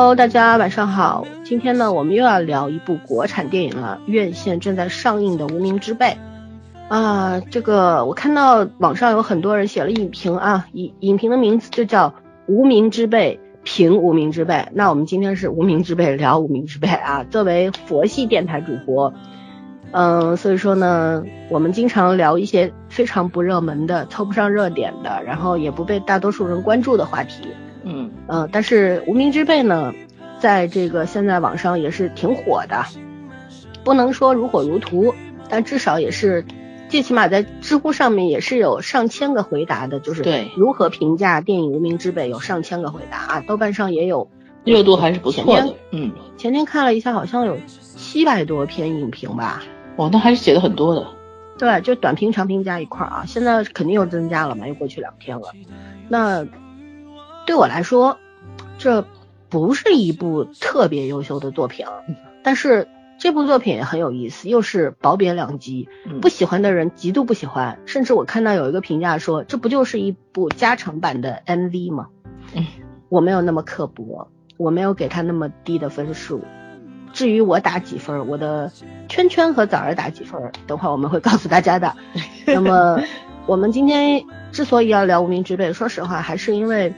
Hello，大家晚上好。今天呢，我们又要聊一部国产电影了，院线正在上映的《无名之辈》啊。这个我看到网上有很多人写了影评啊，影影评的名字就叫《无名之辈》，评《无名之辈》。那我们今天是《无名之辈》聊《无名之辈》啊。作为佛系电台主播，嗯，所以说呢，我们经常聊一些非常不热门的、凑不上热点的，然后也不被大多数人关注的话题。嗯呃，但是无名之辈呢，在这个现在网上也是挺火的，不能说如火如荼，但至少也是，最起码在知乎上面也是有上千个回答的，就是对如何评价电影《无名之辈》有上千个回答啊，豆瓣上也有，热度还是不错的。嗯，前天看了一下，好像有七百多篇影评吧，哦，那还是写的很多的。对，就短评、长评加一块儿啊，现在肯定又增加了嘛，又过去两天了。那对我来说，这不是一部特别优秀的作品，啊，但是这部作品也很有意思，又是褒贬两极。嗯不喜欢的人极度不喜欢，甚至我看到有一个评价说，这不就是一部加长版的 MV 吗？嗯，我没有那么刻薄，我没有给他那么低的分数。至于我打几分，我的圈圈和枣儿打几分，等会儿我们会告诉大家的。那么我们今天之所以要聊《无名之辈》，说实话，还是因为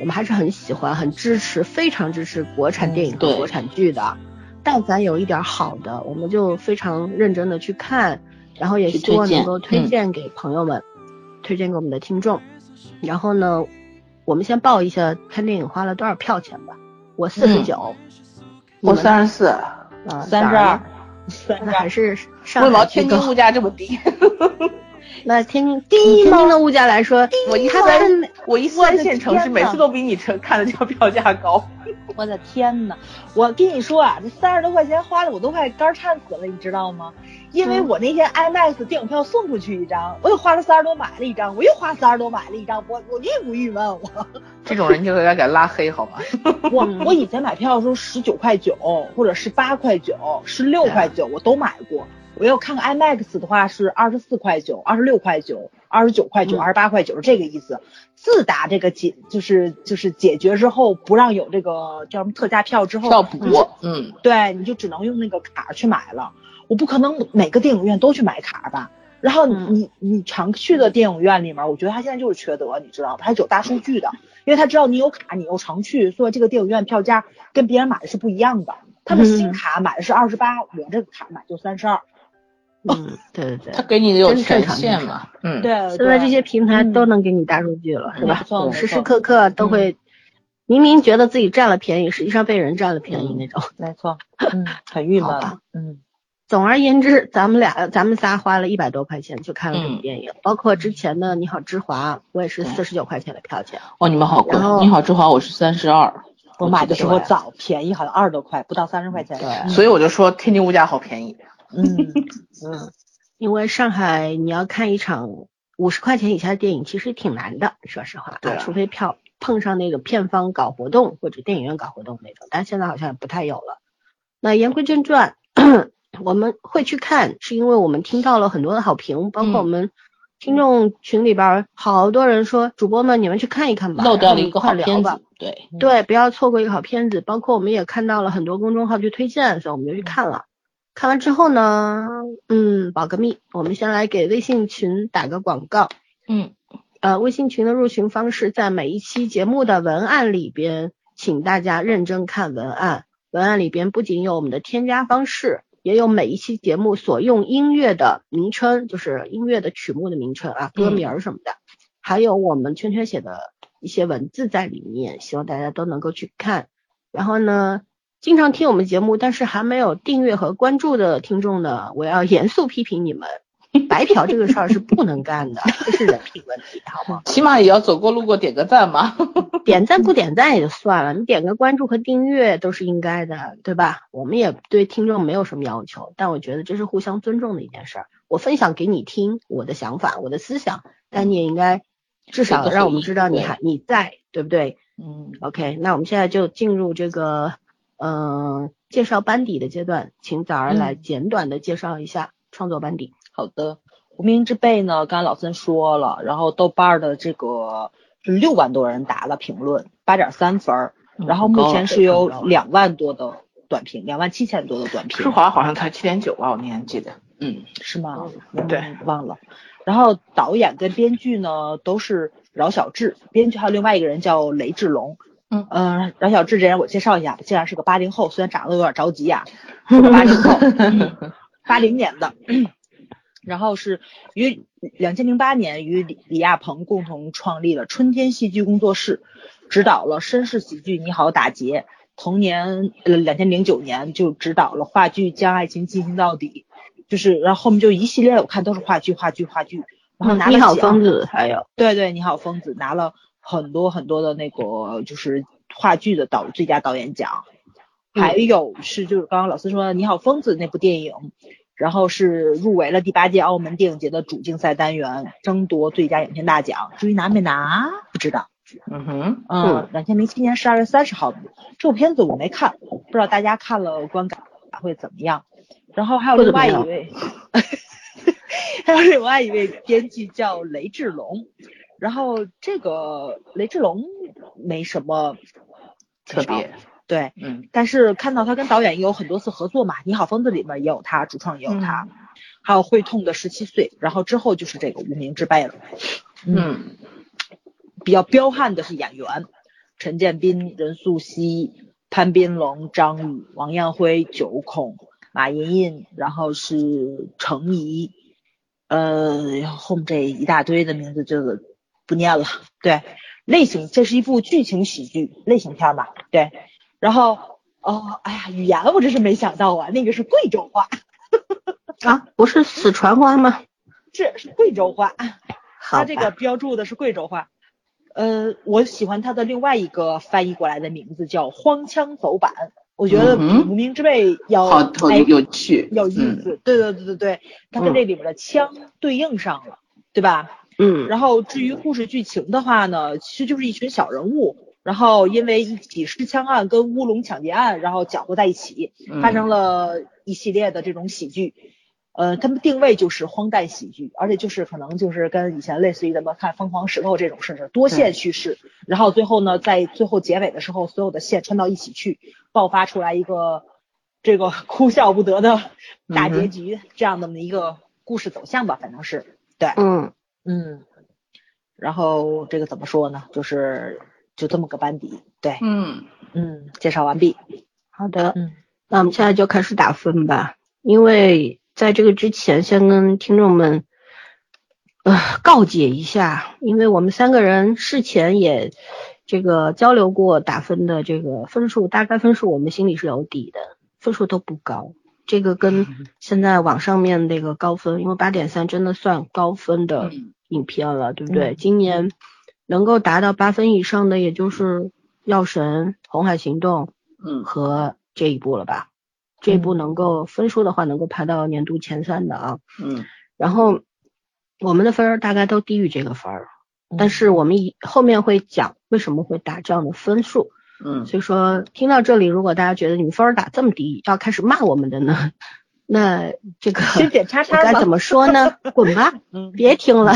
我们还是很喜欢、很支持、非常支持国产电影和国产剧的。但凡有一点好的，我们就非常认真的去看，然后也希望能够推嗯荐给朋友们，推荐给我们的听众。然后呢，我们先报一下看电影花了多少票钱吧。我四十九，我三十四，啊三十二，那还是上天津物价这么低？那天津天津的物价来说，我一它三我一三线城市，每次都比你城看的这个票价高。我的天呐，我跟你说啊，这三十多块钱花的我都快肝颤死了，你知道吗？因为嗯我那天 IMAX 电影票送出去一张，我又花了三十多买了一张，我又花三十多买了一张，我我郁不郁闷？我这种人就应该给他拉黑，好吗？我嗯我以前买票的时候十九块九或者十八块九、十六块九我都买过。我要看看 IMAX 的话是二十四块九、二十六块九、二十九块九、嗯二十八块九是这个意思。自打这个解就是就是解决之后，不让有这个叫什么特价票之后，要补，嗯，对，你就只能用那个卡去买了。我不可能每个电影院都去买卡吧。然后嗯你你常去的电影院里面，我觉得他现在就是缺德，你知道吧？他有大数据的，因为他知道你有卡，你又常去，所以这个电影院票价跟别人买的是不一样的。他们新嗯卡买的是二十八，我这个卡买就三十二。嗯，对对对他。给你的有权限嘛，嗯，对，现在这些平台嗯都能给你大数据了，是吧时时刻刻都会，明明觉得自己占了便宜，实际上被人占了便宜嗯那种。没错，嗯，很郁闷好吧，嗯，总而言之，咱们俩咱们仨花了一百多块钱去看了这部嗯电影，包括之前的《你好，之华》，我也是对四十九块钱的票钱。哦，你们好贵。你好，之华，我是三十二，我买的时候早，便宜，好像二十多块，不到三十块钱。对所以我就说天津物价好便宜。嗯，嗯，因为上海你要看一场五十块钱以下的电影，其实挺难的，说实话，对啊除非票碰上那个片方搞活动或者电影院搞活动那种，但现在好像也不太有了。那言归正传，我们会去看，是因为我们听到了很多的好评，包括嗯我们听众群里边儿好多人说，主播们你们去看一看吧，漏掉了一个好片子，对，对，不要错过一个好片子。包括我们也看到了很多公众号去推荐，所以我们就去看了。看完之后呢，嗯，保个密，我们先来给微信群打个广告。嗯，呃，微信群的入群方式在每一期节目的文案里边，请大家认真看文案。文案里边不仅有我们的添加方式，也有每一期节目所用音乐的名称，就是音乐的曲目的名称啊，歌名儿什么的，还有我们圈圈写的一些文字在里面，希望大家都能够去看。然后呢，经常听我们节目但是还没有订阅和关注的听众呢，我要严肃批评你们，白嫖这个事儿是不能干的，这是人品问题，好吗？起码也要走过路过点个赞嘛。点赞不点赞也就算了，你点个关注和订阅都是应该的，对吧？我们也对听众没有什么要求，但我觉得这是互相尊重的一件事儿。我分享给你听我的想法、我的思想，但你也应该至少让我们知道你还你在，对不对嗯，？OK，那我们现在就进入这个嗯、呃介绍班底的阶段，请早儿来嗯简短的介绍一下创作班底。好的，无名之辈呢，刚才老孙说了，然后豆瓣儿的这个是六万多人打了评论，八点三分儿，然后目前是有两万多的短评，两万七千多的短评。舒华好像才七点九吧，我那天记得。嗯，是吗？对，忘了。然后导演跟编剧呢都是饶小志，编剧还有另外一个人叫雷志龙。嗯嗯，饶小志这人我介绍一下，竟然是个八零后，虽然长得有点着急啊，八零后，八零年的。然后是于两千零八年与李李亚鹏共同创立了春天戏剧工作室，指导了绅士喜剧《你好，打劫》。同年，呃，两千零九年就指导了话剧《将爱情进行到底》，就是然后后面就一系列我看都是话剧，话剧，话剧。然后拿了你好，疯子，还有对对，你好，疯子拿了很多很多的那个就是话剧的导最佳导演奖，还有是就是刚刚老师说的《你好，疯子》那部电影。然后是入围了第八届澳门电影节的主竞赛单元，争夺最佳影片大奖。至于拿没拿，不知道。嗯哼，嗯，两千零七年十二月三十号这部片子我没看，不知道大家看了观感会怎么样。然后还有另外一位，还有另外一位编剧叫雷志龙。然后这个雷志龙没什么特别。对，嗯，但是看到他跟导演也有很多次合作嘛，《你好，疯子》里面也有他，主创也有他，还有《会痛的十七岁》，然后之后就是这个《无名之辈》了。嗯，比较彪悍的是演员，陈建斌、任素汐、潘斌龙、张宇、王艳辉、九孔、马莹莹，然后是程怡，呃，后面这一大堆的名字就不念了。对，类型，这是一部剧情喜剧类型片吧？对。然后哦，哎呀，语言我真是没想到啊，那个是贵州话 啊，不是四川话吗？是是贵州话，他这个标注的是贵州话。呃，我喜欢他的另外一个翻译过来的名字叫荒腔走板，我觉得比无名之辈要好有趣，有意思。对对对对对，他跟这里面的腔对应上了，对吧？嗯。然后至于故事剧情的话呢，其实就是一群小人物。然后因为一起失枪案跟乌龙抢劫案，然后搅和在一起，发生了一系列的这种喜剧。呃，他们定位就是荒诞喜剧，而且就是可能就是跟以前类似于咱们看《疯狂石头》这种事，是多线叙事。然后最后呢，在最后结尾的时候，所有的线穿到一起去，爆发出来一个这个哭笑不得的大结局，这样的一个故事走向吧，反正是对，嗯嗯。然后这个怎么说呢？就是。就这么个班底，对，嗯嗯，介绍完毕。好的，嗯，那我们现在就开始打分吧。因为在这个之前，先跟听众们呃告诫一下，因为我们三个人事前也这个交流过打分的这个分数，大概分数我们心里是有底的，分数都不高。这个跟现在网上面那个高分，因为八点三真的算高分的影片了，对不对？今年。能够达到八分以上的，也就是《药神》《红海行动》嗯和这一部了吧？这一部能够分数的话，能够排到年度前三的啊。嗯。然后我们的分儿大概都低于这个分儿，但是我们以后面会讲为什么会打这样的分数。嗯。所以说听到这里，如果大家觉得你们分儿打这么低，要开始骂我们的呢？那这个 先点叉叉该怎么说呢？滚吧，别听了。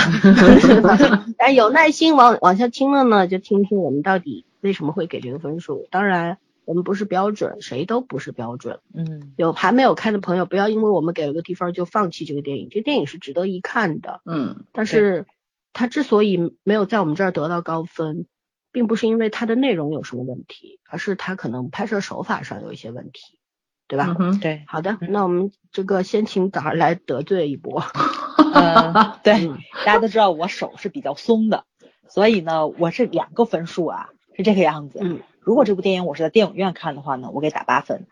但有耐心往往下听了呢，就听听我们到底为什么会给这个分数。当然，我们不是标准，谁都不是标准。嗯，有还没有看的朋友，不要因为我们给了个低分就放弃这个电影。这电影是值得一看的。嗯，但是它之所以没有在我们这儿得到高分，并不是因为它的内容有什么问题，而是它可能拍摄手法上有一些问题。对吧？嗯对，好的，那我们这个先请导儿来得罪一波。嗯，对，大家都知道我手是比较松的，所以呢，我是两个分数啊，是这个样子。嗯，如果这部电影我是在电影院看的话呢，我给打八分，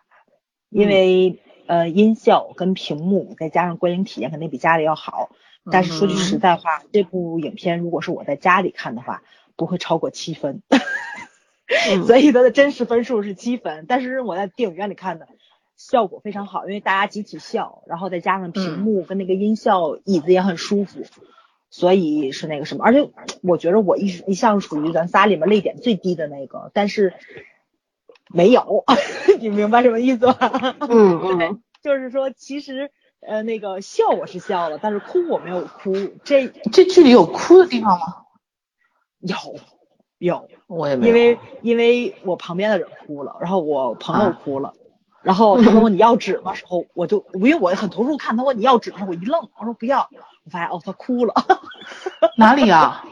因为呃音效跟屏幕再加上观影体验肯定比家里要好。但是说句实在话，这部影片如果是我在家里看的话，不会超过七分。所以它的真实分数是七分，但是我在电影院里看的。效果非常好，因为大家集体笑，然后再加上屏幕跟那个音效，椅子也很舒服，所以是那个什么。而且我觉得我一一向属于咱仨里面泪点最低的那个，但是没有，你明白什么意思吗？嗯 嗯，就是说其实呃那个笑我是笑了，但是哭我没有哭。这这剧里有哭的地方吗？有，有，我也没因为因为我旁边的人哭了，然后我朋友哭了，然后他问我你要纸吗？时候我就因为我很投入看，他问你要纸吗？我一愣，我说不要，我发现哦他哭了。哪里啊？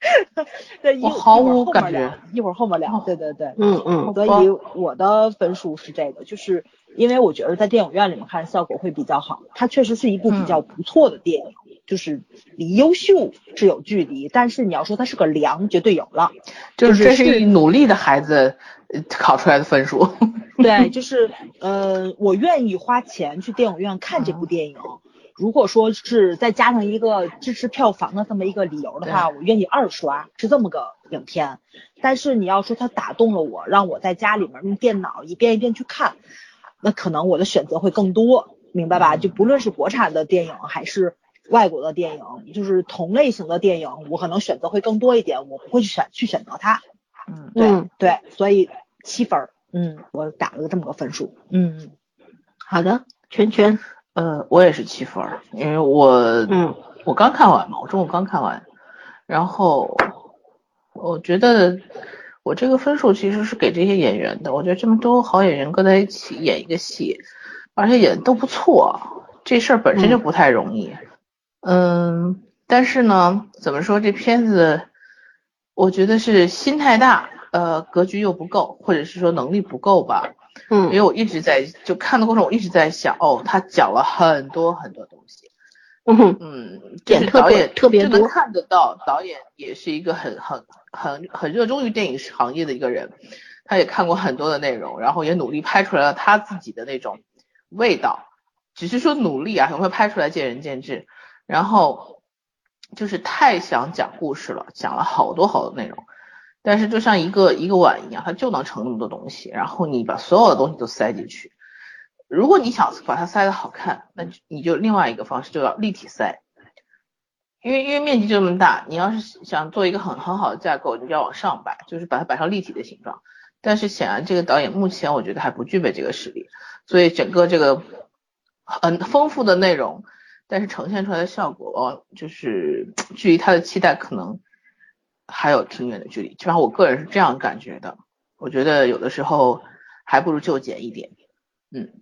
对，我毫无感觉。一会儿后面聊。对对对，嗯嗯。所以我的分数是这个，就是因为我觉得在电影院里面看效果会比较好。它确实是一部比较不错的电影，就是离优秀是有距离，但是你要说它是个良，绝对有了。就是这是努力的孩子考出来的分数。对，就是呃，我愿意花钱去电影院看这部电影。如果说是再加上一个支持票房的这么一个理由的话，我愿意二刷，是这么个影片。但是你要说它打动了我，让我在家里面用电脑一遍一遍去看，那可能我的选择会更多，明白吧？就不论是国产的电影还是外国的电影，就是同类型的电影，我可能选择会更多一点，我不会去选去选择它。嗯，对对，所以七分，嗯，我打了个这么个分数。嗯，好的，圈圈。呃，我也是七分，因为我，嗯，我刚看完嘛，我中午刚看完，然后我觉得我这个分数其实是给这些演员的，我觉得这么多好演员搁在一起演一个戏，而且演的都不错，这事儿本身就不太容易，嗯，但是呢，怎么说这片子，我觉得是心太大，呃，格局又不够，或者是说能力不够吧。嗯，因为我一直在就看的过程，我一直在想，哦，他讲了很多很多东西，嗯嗯，点导演特别多，看得到导演也是一个很很很很热衷于电影行业的一个人，他也看过很多的内容，然后也努力拍出来了他自己的那种味道，只是说努力啊，会不会拍出来见仁见智，然后就是太想讲故事了，讲了好多好多内容。但是就像一个一个碗一样，它就能盛那么多东西，然后你把所有的东西都塞进去。如果你想把它塞的好看，那你就另外一个方式就要立体塞，因为因为面积就这么大，你要是想做一个很很好的架构，你就要往上摆，就是把它摆成立体的形状。但是显然这个导演目前我觉得还不具备这个实力，所以整个这个很丰富的内容，但是呈现出来的效果，就是距离他的期待可能。还有挺远的距离，基本上我个人是这样感觉的。我觉得有的时候还不如就减一点。嗯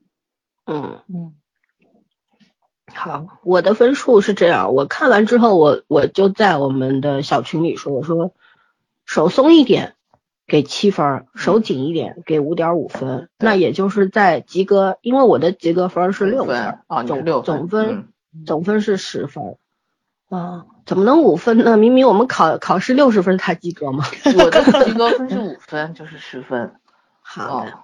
嗯嗯。好，我的分数是这样，我看完之后，我我就在我们的小群里说，我说手松一点给七分，手紧一点给五点五分。那也就是在及格，因为我的及格分是六分，总总分总分是十分。啊，怎么能五分呢？明明我们考考试六十分才及格吗？我的 及格分是五分，就是十分。好的，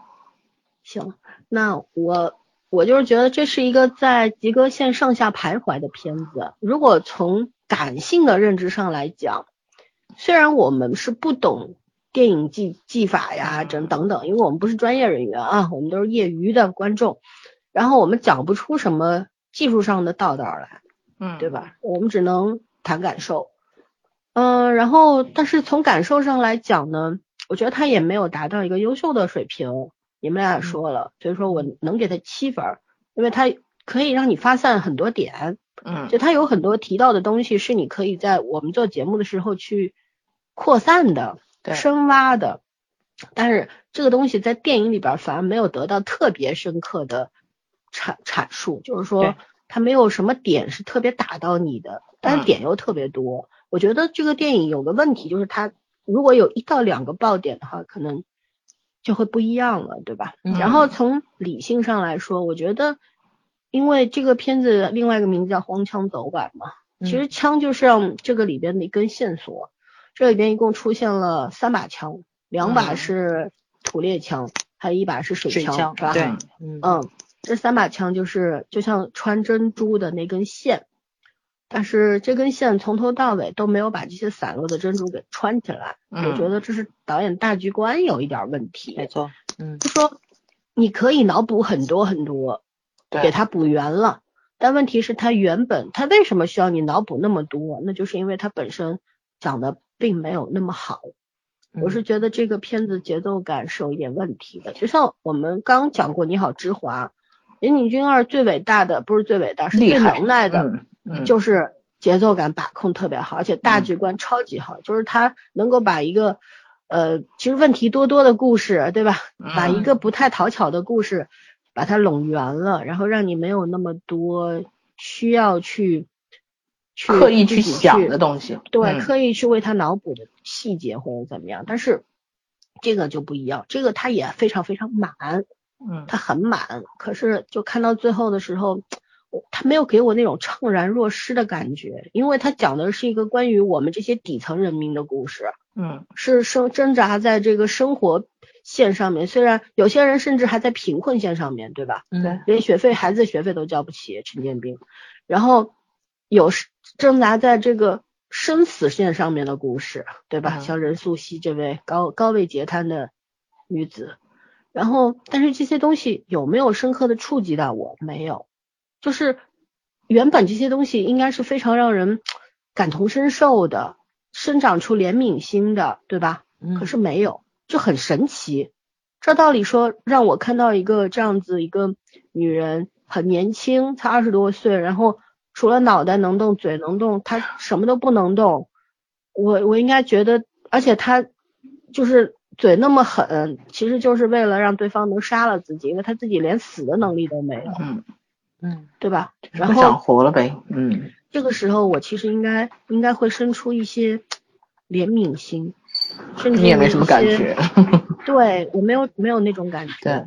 行，那我我就是觉得这是一个在及格线上下徘徊的片子。如果从感性的认知上来讲，虽然我们是不懂电影技技法呀，等等等，因为我们不是专业人员啊，我们都是业余的观众，然后我们讲不出什么技术上的道道来。嗯，对吧？我们只能谈感受，嗯，然后但是从感受上来讲呢，我觉得他也没有达到一个优秀的水平。你们俩也说了，所以说我能给他七分，因为他可以让你发散很多点，嗯，就他有很多提到的东西是你可以在我们做节目的时候去扩散的、深挖的，但是这个东西在电影里边反而没有得到特别深刻的阐阐述，就是说。它没有什么点是特别打到你的，但是点又特别多。我觉得这个电影有个问题，就是它如果有一到两个爆点的话，可能就会不一样了，对吧？然后从理性上来说，我觉得，因为这个片子另外一个名字叫《荒腔走板》嘛，其实枪就是让这个里边的一根线索。这里边一共出现了三把枪，两把是土猎枪，还有一把是水枪，是吧？对，嗯。这三把枪就是就像穿珍珠的那根线，但是这根线从头到尾都没有把这些散落的珍珠给穿起来。我觉得这是导演大局观有一点问题。没错，嗯，就说你可以脑补很多很多，给他补圆了，但问题是，他原本他为什么需要你脑补那么多？那就是因为他本身讲的并没有那么好。我是觉得这个片子节奏感是有一点问题的，就像我们刚讲过《你好，之华》。岩井俊二最伟大的不是最伟大，是最能耐的，就是节奏感把控特别好，而且大局观超级好，就是他能够把一个呃其实问题多多的故事，对吧？把一个不太讨巧的故事把它拢圆了，然后让你没有那么多需要去去刻意去想的东西。对，嗯刻意去为他脑补的细节或者怎么样，但是这个就不一样，这个他也非常非常满，嗯。他很满，可是就看到最后的时候，我他没有给我那种怅然若失的感觉，因为他讲的是一个关于我们这些底层人民的故事，嗯。是生挣扎在这个生活线上面，虽然有些人甚至还在贫困线上面，对吧？嗯？对。连学费孩子学费都交不起，陈建斌，然后有是挣扎在这个生死线上面的故事，对吧？嗯。像任素汐这位高高位截瘫的女子，然后但是这些东西有没有深刻的触及到我？没有，就是原本这些东西应该是非常让人感同身受的，生长出怜悯心的，对吧？嗯可是没有，就很神奇。照道理说，让我看到一个这样子一个女人，很年轻，才二十多岁，然后除了脑袋能动，嘴能动，她什么都不能动。我我应该觉得，而且她就是嘴那么狠，其实就是为了让对方能杀了自己，因为他自己连死的能力都没有，嗯，嗯对吧？然不想后活了呗。嗯这个时候，我其实应该应该会生出一些怜悯心，甚至你也没什么感觉。对我没有没有那种感觉。对，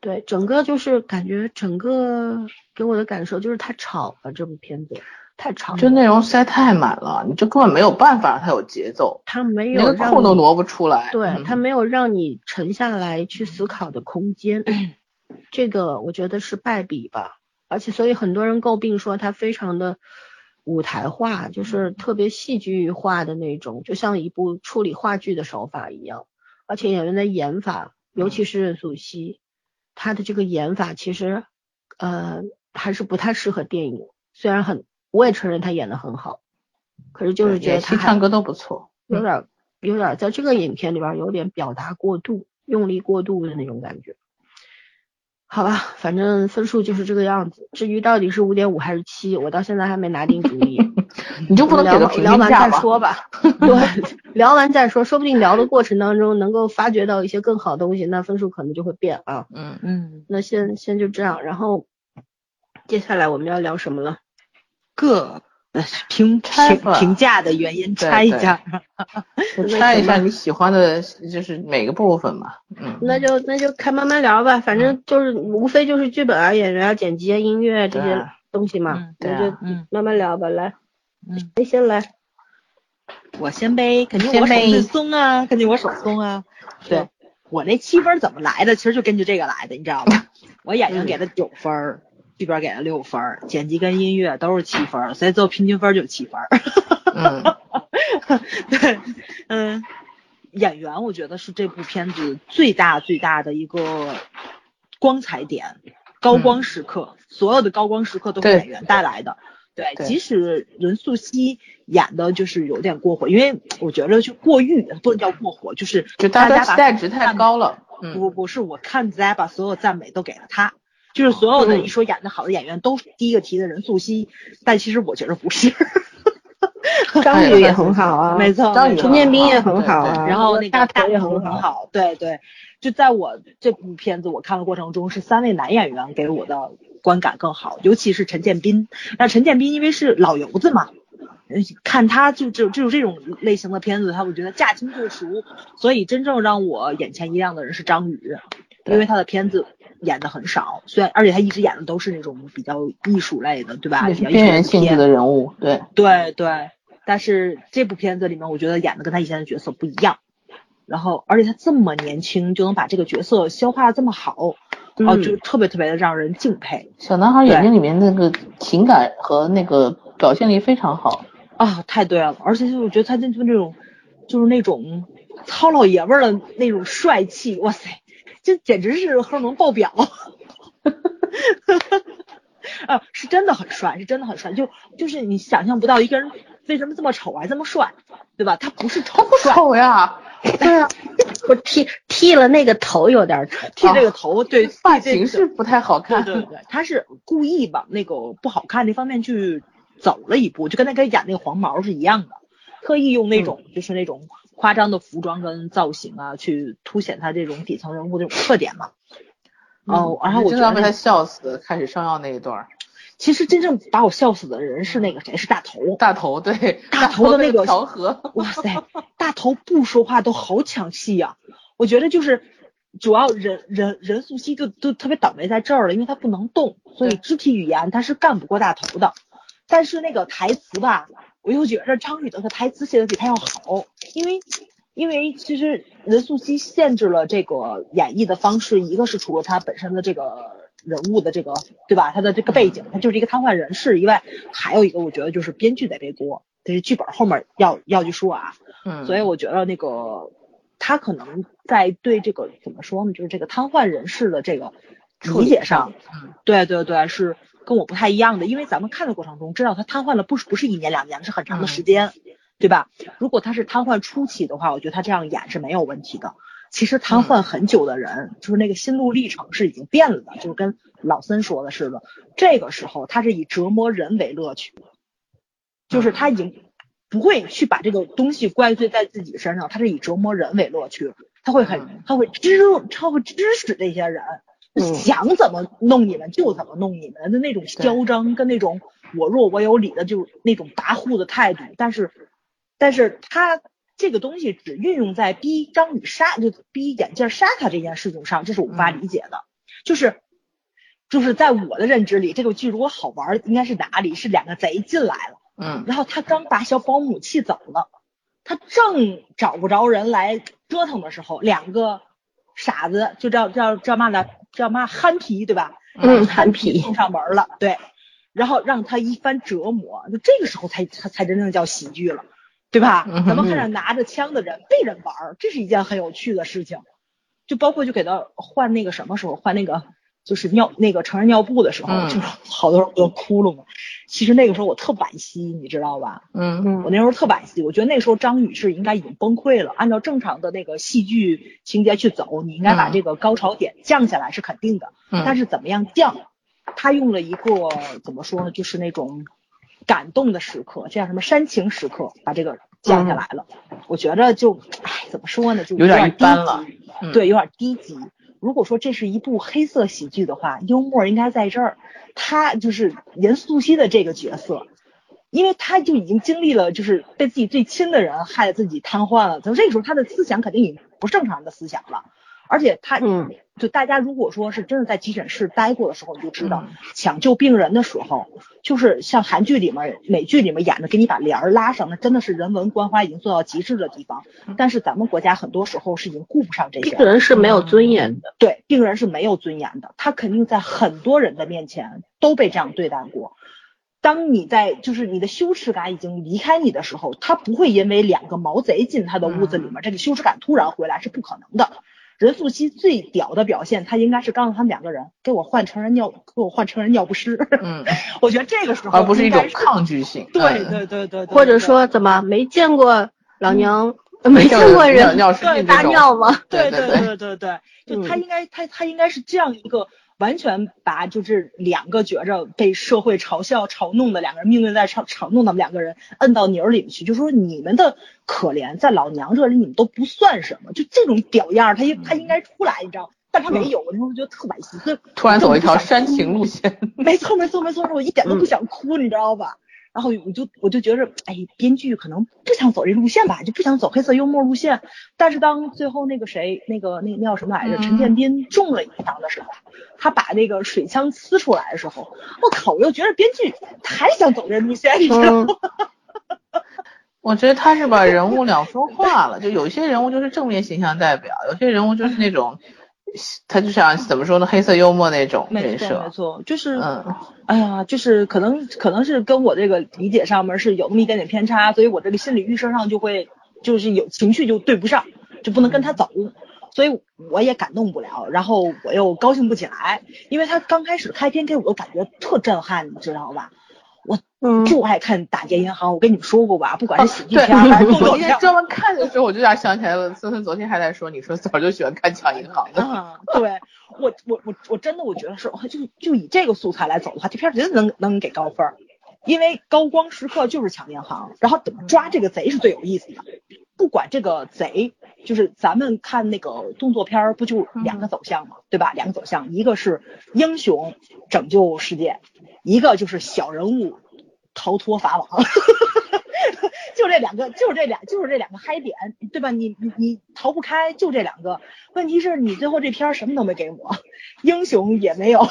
对，整个就是感觉整个给我的感受就是太吵了，这部片子太吵了，就内容塞太满了，你就根本没有办法让它有节奏，它没有连空都挪不出来。对，嗯它没有让你沉下来去思考的空间，这个我觉得是败笔吧。而且所以很多人诟病说它非常的舞台化，就是特别戏剧化的那种，就像一部处理话剧的手法一样。而且演员的演法，尤其是任素汐，她的这个演法其实呃还是不太适合电影。虽然很，我也承认他演的很好，可是就是觉得演她还戏唱歌都不错。有点儿有点儿在这个影片里边儿有点表达过度、用力过度的那种感觉。好吧，反正分数就是这个样子。至于到底是五点五还是七，我到现在还没拿定主意。你就不能给聊聊完？再说吧。对，聊完再说，说不定聊的过程当中能够发掘到一些更好的东西，那分数可能就会变啊。嗯，嗯，那先先就这样，然后接下来我们要聊什么了？各呃评评评价的原因拆一下。就 拆一下你喜欢的，就是每个部分嘛。嗯，那就那就看慢慢聊吧，反正就是无非就是剧本啊、演员啊、剪辑啊、音乐这些东西嘛嗯，那就嗯慢慢聊吧。来，嗯，谁先来？我先呗，肯定我手最松啊，肯定我手松啊。对我那七分怎么来的？其实就根据这个来的，你知道吧？我演员给了九分儿，剧本给了六分儿，剪辑跟音乐都是七分儿，所以最后平均分就是七分儿。嗯，对，嗯，演员我觉得是这部片子最大最大的一个光彩点，高光时刻，所有的高光时刻都是演员带来的。对，对即使任素汐演的就是有点过火，因为我觉得就过誉不能叫过火，就是就大家把期待值太高了。不不是，我看大家把所有赞美都给了他，就是所有的嗯一说演的好的演员都是第一个提的人素汐，但其实我觉得不是。张宇也很好啊，没错，张宇陈建斌也很好啊，然后那大个大头也头很好。好，对对，就在我这部片子我看的过程中，是三位男演员给我的观感更好，尤其是陈建斌。那陈建斌因为是老油子嘛，呃看他就就就这种类型的片子，他我觉得驾轻就熟，所以真正让我眼前一亮的人是张宇，因为他的片子。演的很少，虽然而且他一直演的都是那种比较艺术类的，对吧？边缘性质的人物。对，对对，但是这部片子里面，我觉得演的跟他以前的角色不一样。然后，而且他这么年轻就能把这个角色消化的这么好，哦、嗯就特别特别的让人敬佩小男孩眼睛里面那个情感和那个表现力非常好。啊！太对了，而且就我觉得他就那种，就是那种糙老爷们儿的那种帅气，哇塞，这简直是荷尔蒙爆表。啊，是真的很帅，是真的很帅，就就是你想象不到一个人为什么这么丑还这么帅，对吧？他不是丑帅，丑呀，对啊，我剃剃了那个头有点丑，剃这个头，对发型是不太好看。对对对，他是故意往那个不好看那方面去走了一步，就跟他跟演那个黄毛是一样的，特意用那种就是那种夸张的服装跟造型啊，去凸显他这种底层人物这种特点嘛。哦，然后我经常被他笑死，开始上药那一段。其实真正把我笑死的人是那个谁，是大头。大头对，大头的那个调和，哇塞，大头不说话都好抢戏呀！我觉得就是主要任任任素汐就就特别倒霉在这儿了，因为他不能动，所以肢体语言他是干不过大头的。但是那个台词吧，我又觉得张宇的台词写的比他要好，因为因为其实任素汐限制了这个演绎的方式，一个是除了他本身的这个。人物的这个对吧？他的这个背景，他就是一个瘫痪人士以外，还有一个我觉得就是编剧得背锅，这是剧本后面要要去说啊。嗯。所以我觉得那个他可能在对这个怎么说呢？就是这个瘫痪人士的这个理解上，嗯，对对对，是跟我不太一样的。因为咱们看的过程中知道他瘫痪了不是不是一年两年，是很长的时间，对吧？如果他是瘫痪初期的话，我觉得他这样演是没有问题的。其实瘫痪很久的人，就是那个心路历程是已经变了的，就是跟老森说的似的。这个时候他是以折磨人为乐趣，就是他已经不会去把这个东西怪罪在自己身上，他是以折磨人为乐趣。他会很，他会支，他会支持这些人，想怎么弄你们就怎么弄你们的那种嚣张跟那种我弱我有理的就那种跋扈的态度。但是，但是他。这个东西只运用在逼张宇杀，就逼眼镜杀他这件事情上，这是我无法理解的。就是，就是在我的认知里，这个剧如果好玩，应该是哪里？是两个贼进来了，嗯，然后他刚把小保姆气走了，他正找不着人来折腾的时候，两个傻子就叫叫叫嘛呢？叫嘛憨皮对吧？嗯，憨皮送上门了，对，然后让他一番折磨，就这个时候才才才真正叫喜剧了。对吧？咱们看着拿着枪的人被人玩，这是一件很有趣的事情。就包括就给他换那个什么时候换那个就是尿那个成人尿布的时候，就是好多人都哭了嘛。其实那个时候我特惋惜，你知道吧？嗯嗯。我那时候特惋惜，我觉得那时候张宇是应该已经崩溃了。按照正常的那个戏剧情节去走，你应该把这个高潮点降下来是肯定的。嗯。但是怎么样降？他用了一个怎么说呢？就是那种。感动的时刻，这样什么煽情时刻，把这个降下来了。我觉着就，唉，怎么说呢，就有点一般了。对，有点低级。如果说这是一部黑色喜剧的话，幽默应该在这儿。他就是任素汐的这个角色，因为他就已经经历了，就是被自己最亲的人害得自己瘫痪了。从这个时候，他的思想肯定已经不正常的思想了。而且他，嗯，就大家如果说是真的在急诊室待过的时候，你就知道抢救病人的时候，就是像韩剧里面、美剧里面演的，给你把帘儿拉上，那真的是人文关怀已经做到极致的地方。但是咱们国家很多时候是已经顾不上这些。病人是没有尊严的，对，病人是没有尊严的，他肯定在很多人的面前都被这样对待过。当你在就是你的羞耻感已经离开你的时候，他不会因为两个毛贼进他的屋子里面，这个羞耻感突然回来是不可能的。任素汐最屌的表现，她应该是告诉他们两个人给我换成人尿，给我换成人尿不湿。嗯，我觉得这个时候而不是一种抗拒性。对对对对，或者说怎么没见过老娘没见过人大尿吗？对对对对对，就他应该他他应该是这样一个。完全把就是两个觉着被社会嘲笑嘲弄的两个人命运在嘲嘲弄的两个人摁到泥儿里去，就说你们的可怜在老娘这里你们都不算什么，就这种屌样儿，他应他应该出来，你知道，但他没有，我那时候觉得特惋惜，突然走一条煽情路线，没错没错没错，我一点都不想哭，你知道吧？然后我就我就觉着，哎，编剧可能不想走这路线吧，就不想走黑色幽默路线。但是当最后那个谁，那个那那叫什么来着，陈建斌中了一枪的时候，他把那个水枪呲出来的时候，我靠，我又觉得编剧还想走这路线，你知道吗？我觉得他是把人物两分化了，就有些人物就是正面形象代表，有些人物就是那种。他就想怎么说呢？黑色幽默那种人设，没错，就是，嗯，哎呀，就是可能可能是跟我这个理解上面是有那么一点点偏差，所以我这个心理预设上就会就是有情绪就对不上，就不能跟他走，所以我也感动不了，然后我又高兴不起来，因为他刚开始开篇给我的感觉特震撼，你知道吧？我就爱看打劫银行，我跟你们说过吧，不管是喜剧片还是 我今天专门看的时候，我就想想起来了，森森昨天还在说，你说早就喜欢看抢银行的。啊，对我我我我真的我觉得是，就就以这个素材来走的话，这片绝对能能给高分。因为高光时刻就是抢银行，然后怎么抓这个贼是最有意思的。不管这个贼，就是咱们看那个动作片儿，不就两个走向嘛，对吧？两个走向，一个是英雄拯救世界，一个就是小人物逃脱法网。就这两个，就是这俩，就是这两个嗨点，对吧？你你你逃不开，就这两个。问题是你最后这片儿什么都没给我，英雄也没有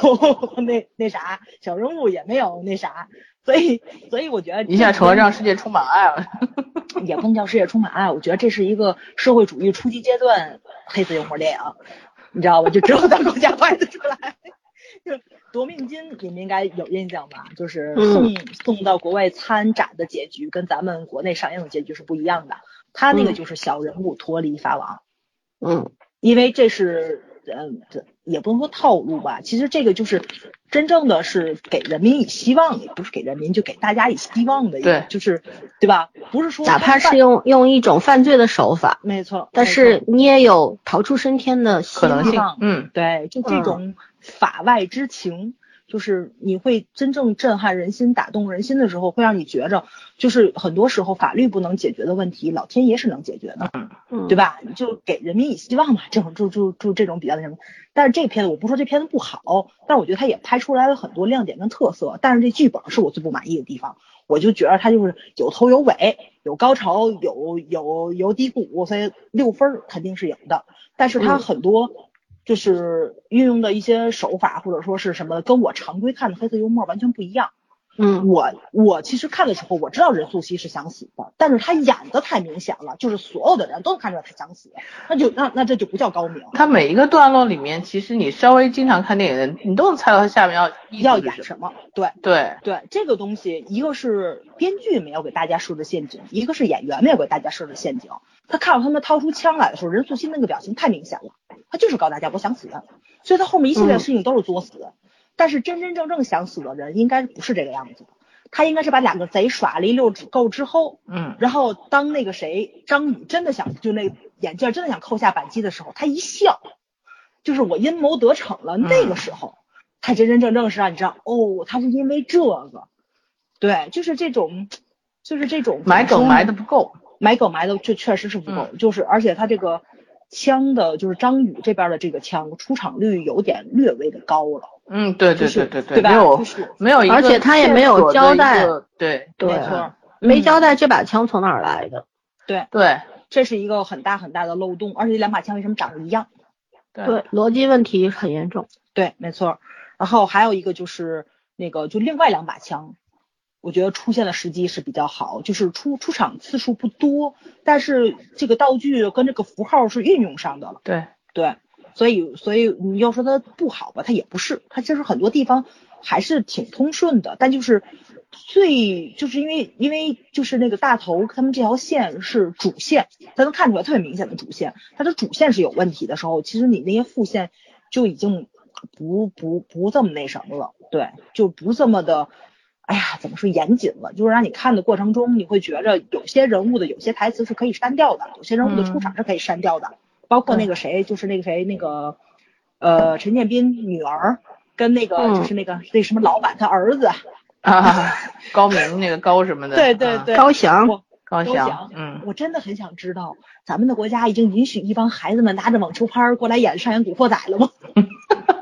那那啥，小人物也没有那啥，所以所以我觉得一下成了让世界充满爱了。也不能叫世界充满爱，我觉得这是一个社会主义初级阶段黑色幽默电影，你知道吧？就只有咱国家拍得出来。就 夺命金，你们应该有印象吧？就是送送到国外参展的结局，跟咱们国内上映的结局是不一样的。他那个就是小人物脱离法网，嗯，因为这是，嗯，这也不能说套路吧。其实这个就是真正的是给人民以希望，也不是给人民，就给大家以希望的，对，就是对吧？不是说哪怕是用用一种犯罪的手法，没错，但是你也有逃出升天的可能性，嗯，对，就这种。法外之情，就是你会真正震撼人心、打动人心的时候，会让你觉着，就是很多时候法律不能解决的问题，老天爷是能解决的，嗯，对吧？就给人民以希望嘛，这种就就就这种比较那什么。但是这片子我不说这片子不好，但我觉得它也拍出来了很多亮点跟特色。但是这剧本是我最不满意的地方，我就觉得它就是有头有尾，有高潮，有有有低谷，所以六分肯定是有的。但是它很多。就是运用的一些手法或者说是什么，跟我常规看的黑色幽默完全不一样。嗯，我我其实看的时候我知道任素汐是想死的，但是她演的太明显了，就是所有的人都能看出来他想死，那就那那这就不叫高明。她每一个段落里面，其实你稍微经常看电影的，你都能猜到她下面要要演什么。对对对，这个东西一个是编剧没有给大家设置陷阱，一个是演员没有给大家设置陷阱。他看到他们掏出枪来的时候，任素汐那个表情太明显了，他就是告诉大家我想死，所以他后面一系列事情都是作死。但是真真正正想死的人应该不是这个样子的，他应该是把两个贼耍了一溜够之后，嗯，然后当那个谁张宇真的想就那眼镜真的想扣下扳机的时候，他一笑，就是我阴谋得逞了。那个时候，他真真正正是让你知道，哦，他是因为这个，对，就是这种，就是这种埋梗埋的不够，埋梗埋的确确实是不够，就是而且他这个枪的，就是张宇这边的这个枪出场率有点略微的高了。嗯，对对对对对，没有没有，而且他也没有交代，对对，没错，没交代这把枪从哪儿来的。对对，这是一个很大很大的漏洞，而且这两把枪为什么长得一样？对，逻辑问题很严重。对，没错。然后还有一个就是那个，就另外两把枪，我觉得出现的时机是比较好，就是出出场次数不多，但是这个道具跟这个符号是运用上的了。对对。所以，所以你要说它不好吧，它也不是，它其实很多地方还是挺通顺的。但就是最，就是因为因为就是那个大头他们这条线是主线，他能看出来特别明显的主线，它的主线是有问题的时候，其实你那些副线就已经不不不这么那什么了，对，就不这么的，哎呀，怎么说严谨了？就是让你看的过程中，你会觉着有些人物的有些台词是可以删掉的，有些人物的出场是可以删掉的。包括那个谁，就是那个谁，那个呃陈建斌女儿跟那个就是那个那什么老板他儿子啊，高明那个高什么的，对对对，高翔，高翔，嗯，我真的很想知道，咱们的国家已经允许一帮孩子们拿着网球拍过来演上演古惑仔了吗？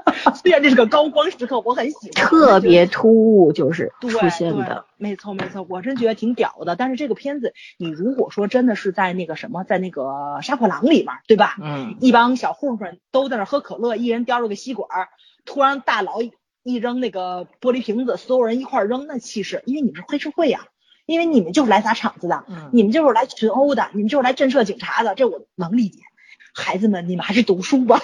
虽然这是个高光时刻，我很喜欢，特别突兀，就是出现的，没错没错，我真觉得挺屌的。但是这个片子，你如果说真的是在那个什么，在那个杀破狼里面，对吧？嗯，一帮小混混都在那喝可乐，一人叼着个吸管，突然大佬一扔那个玻璃瓶子，所有人一块扔，那气势，因为你们是黑社会呀，因为你们就是来砸场子的，你们就是来群殴的，你们就是来震慑警察的，这我能理解。孩子们，你们还是读书吧。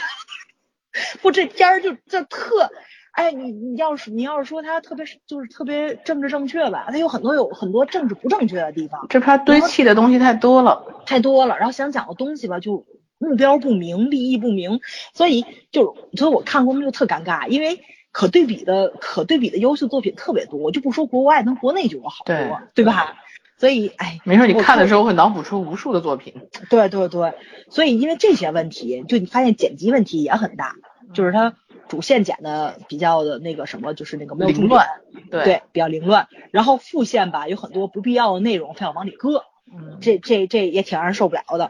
不，这片儿就这特，哎，你你要是你要是说他特别就是特别政治正确吧，他有很多有很多政治不正确的地方。这片堆砌的东西太多了，太多了。然后想讲的东西吧，就目标不明，利益不明，所以就所以我看过就特尴尬，因为可对比的可对比的优秀作品特别多，我就不说国外，咱国内就有好多，对吧？所以，哎，没事，你看的时候会脑补出无数的作品。对对对，所以因为这些问题，就你发现剪辑问题也很大，就是它主线剪的比较的那个什么，就是那个没有凌乱，对对，比较凌乱。然后副线吧，有很多不必要的内容，非要往里搁，嗯，这这这也挺让人受不了的。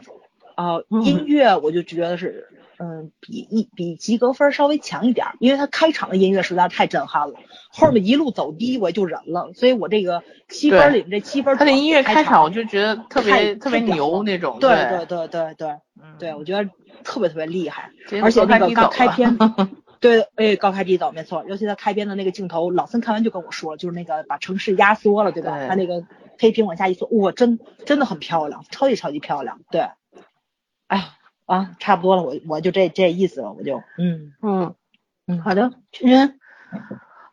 啊、嗯音乐我就觉得是，嗯，比一比及格分稍微强一点儿，因为他开场的音乐实在是太震撼了，后面一路走低我也就忍了，所以我这个七分儿里面这七分儿他的音乐开开场我就觉得特别特别牛那种，对对对对对对我觉得特别特别厉害。而且那个刚开篇，对，哎，高开低走，没错。尤其他开篇的那个镜头，老森看完就跟我说了，就是那个把城市压缩了，对吧？他那个黑屏往下一缩，哇，真真的很漂亮，超级超级漂亮。对，哎呀啊，差不多了，我我就这这意思了，我就嗯嗯嗯好的，圈圈，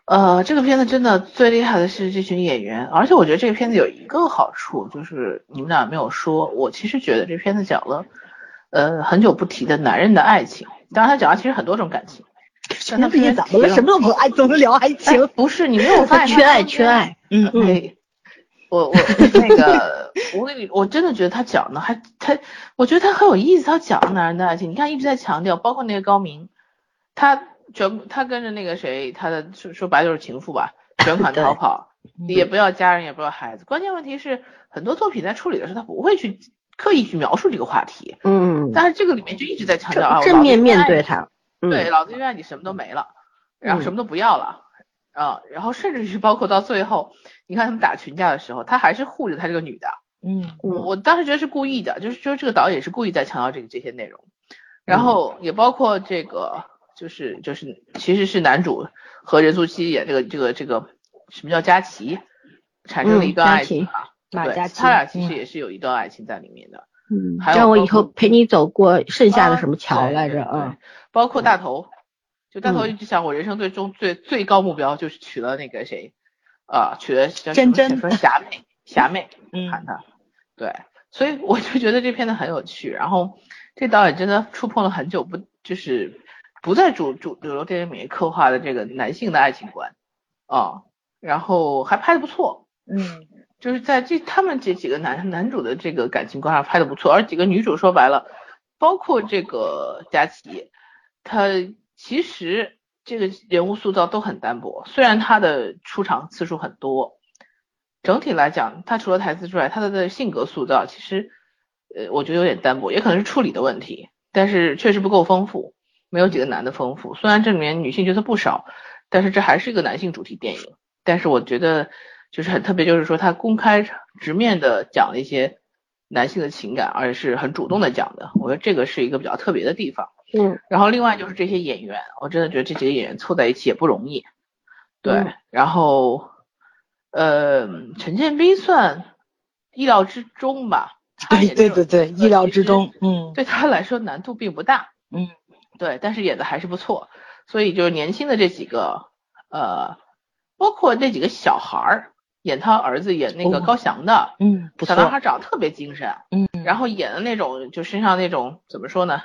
呃，这个片子真的最厉害的是这群演员，而且我觉得这个片子有一个好处，就是你们俩没有说，我其实觉得这片子讲了，呃，很久不提的男人的爱情。当然，他讲了其实很多种感情，但他这也怎么了？什么都不爱，总是聊爱哎情。不是你没有发现缺 爱缺爱，嗯嗯对，我我那个，我跟你，我真的觉得他讲的还他，我觉得他很有意思。他讲男人的爱情，你看一直在强调，包括那个高明，他全部他跟着那个谁，他的说说白了就是情妇吧，卷款逃跑，也不要家人，也不要孩子。关键问题是，很多作品在处理的时候，他不会去刻意去描述这个话题，嗯，但是这个里面就一直在强调啊，正正面面对他。嗯对，老子愿意你什么都没了，然后嗯什么都不要了，啊，然后甚至是包括到最后，你看他们打群架的时候，他还是护着他这个女的，嗯我我当时觉得是故意的，就是就是这个导演是故意在强调这个这些内容，嗯然后也包括这个就是就是其实是男主和任素汐演这个这个这个什么叫佳琪产生了一嗯段爱情啊，对，他俩其实嗯也是有一段爱情在里面的。嗯，还有让我以后陪你走过剩下的啊什么桥来着对对啊？包括大头，就大头嗯一直想我人生最终最最高目标就是娶了那个谁，啊，取的叫什真真么说霞妹，霞妹嗯。喊她，对，所以我就觉得这片子很有趣，然后这导演真的触碰了很久不就是不在主主主流电影里面刻画的这个男性的爱情观啊，然后还拍的不错，嗯。就是在这他们这几个男男主的这个感情观上拍的不错，而几个女主说白了，包括这个佳琪，她其实这个人物塑造都很单薄，虽然他的出场次数很多，整体来讲，他除了台词之外，他的的性格塑造其实，呃，我觉得有点单薄，也可能是处理的问题，但是确实不够丰富，没有几个男的丰富。虽然这里面女性角色不少，但是这还是一个男性主题电影，但是我觉得。就是很特别，就是说他公开直面的讲了一些男性的情感，而且是很主动的讲的，我觉得这个是一个比较特别的地方。嗯。然后另外就是这些演员，我真的觉得这几个演员凑在一起也不容易。对，嗯。然后呃，陈建斌算意料之中吧，对对对对，意料之中，嗯。对他来说难度并不大。嗯。对，但是演的还是不错，所以就是年轻的这几个，呃，包括那几个小孩儿，演他儿子演那个哦高翔的，嗯，小男孩长得特别精神，嗯。然后演的那种就身上那种怎么说呢，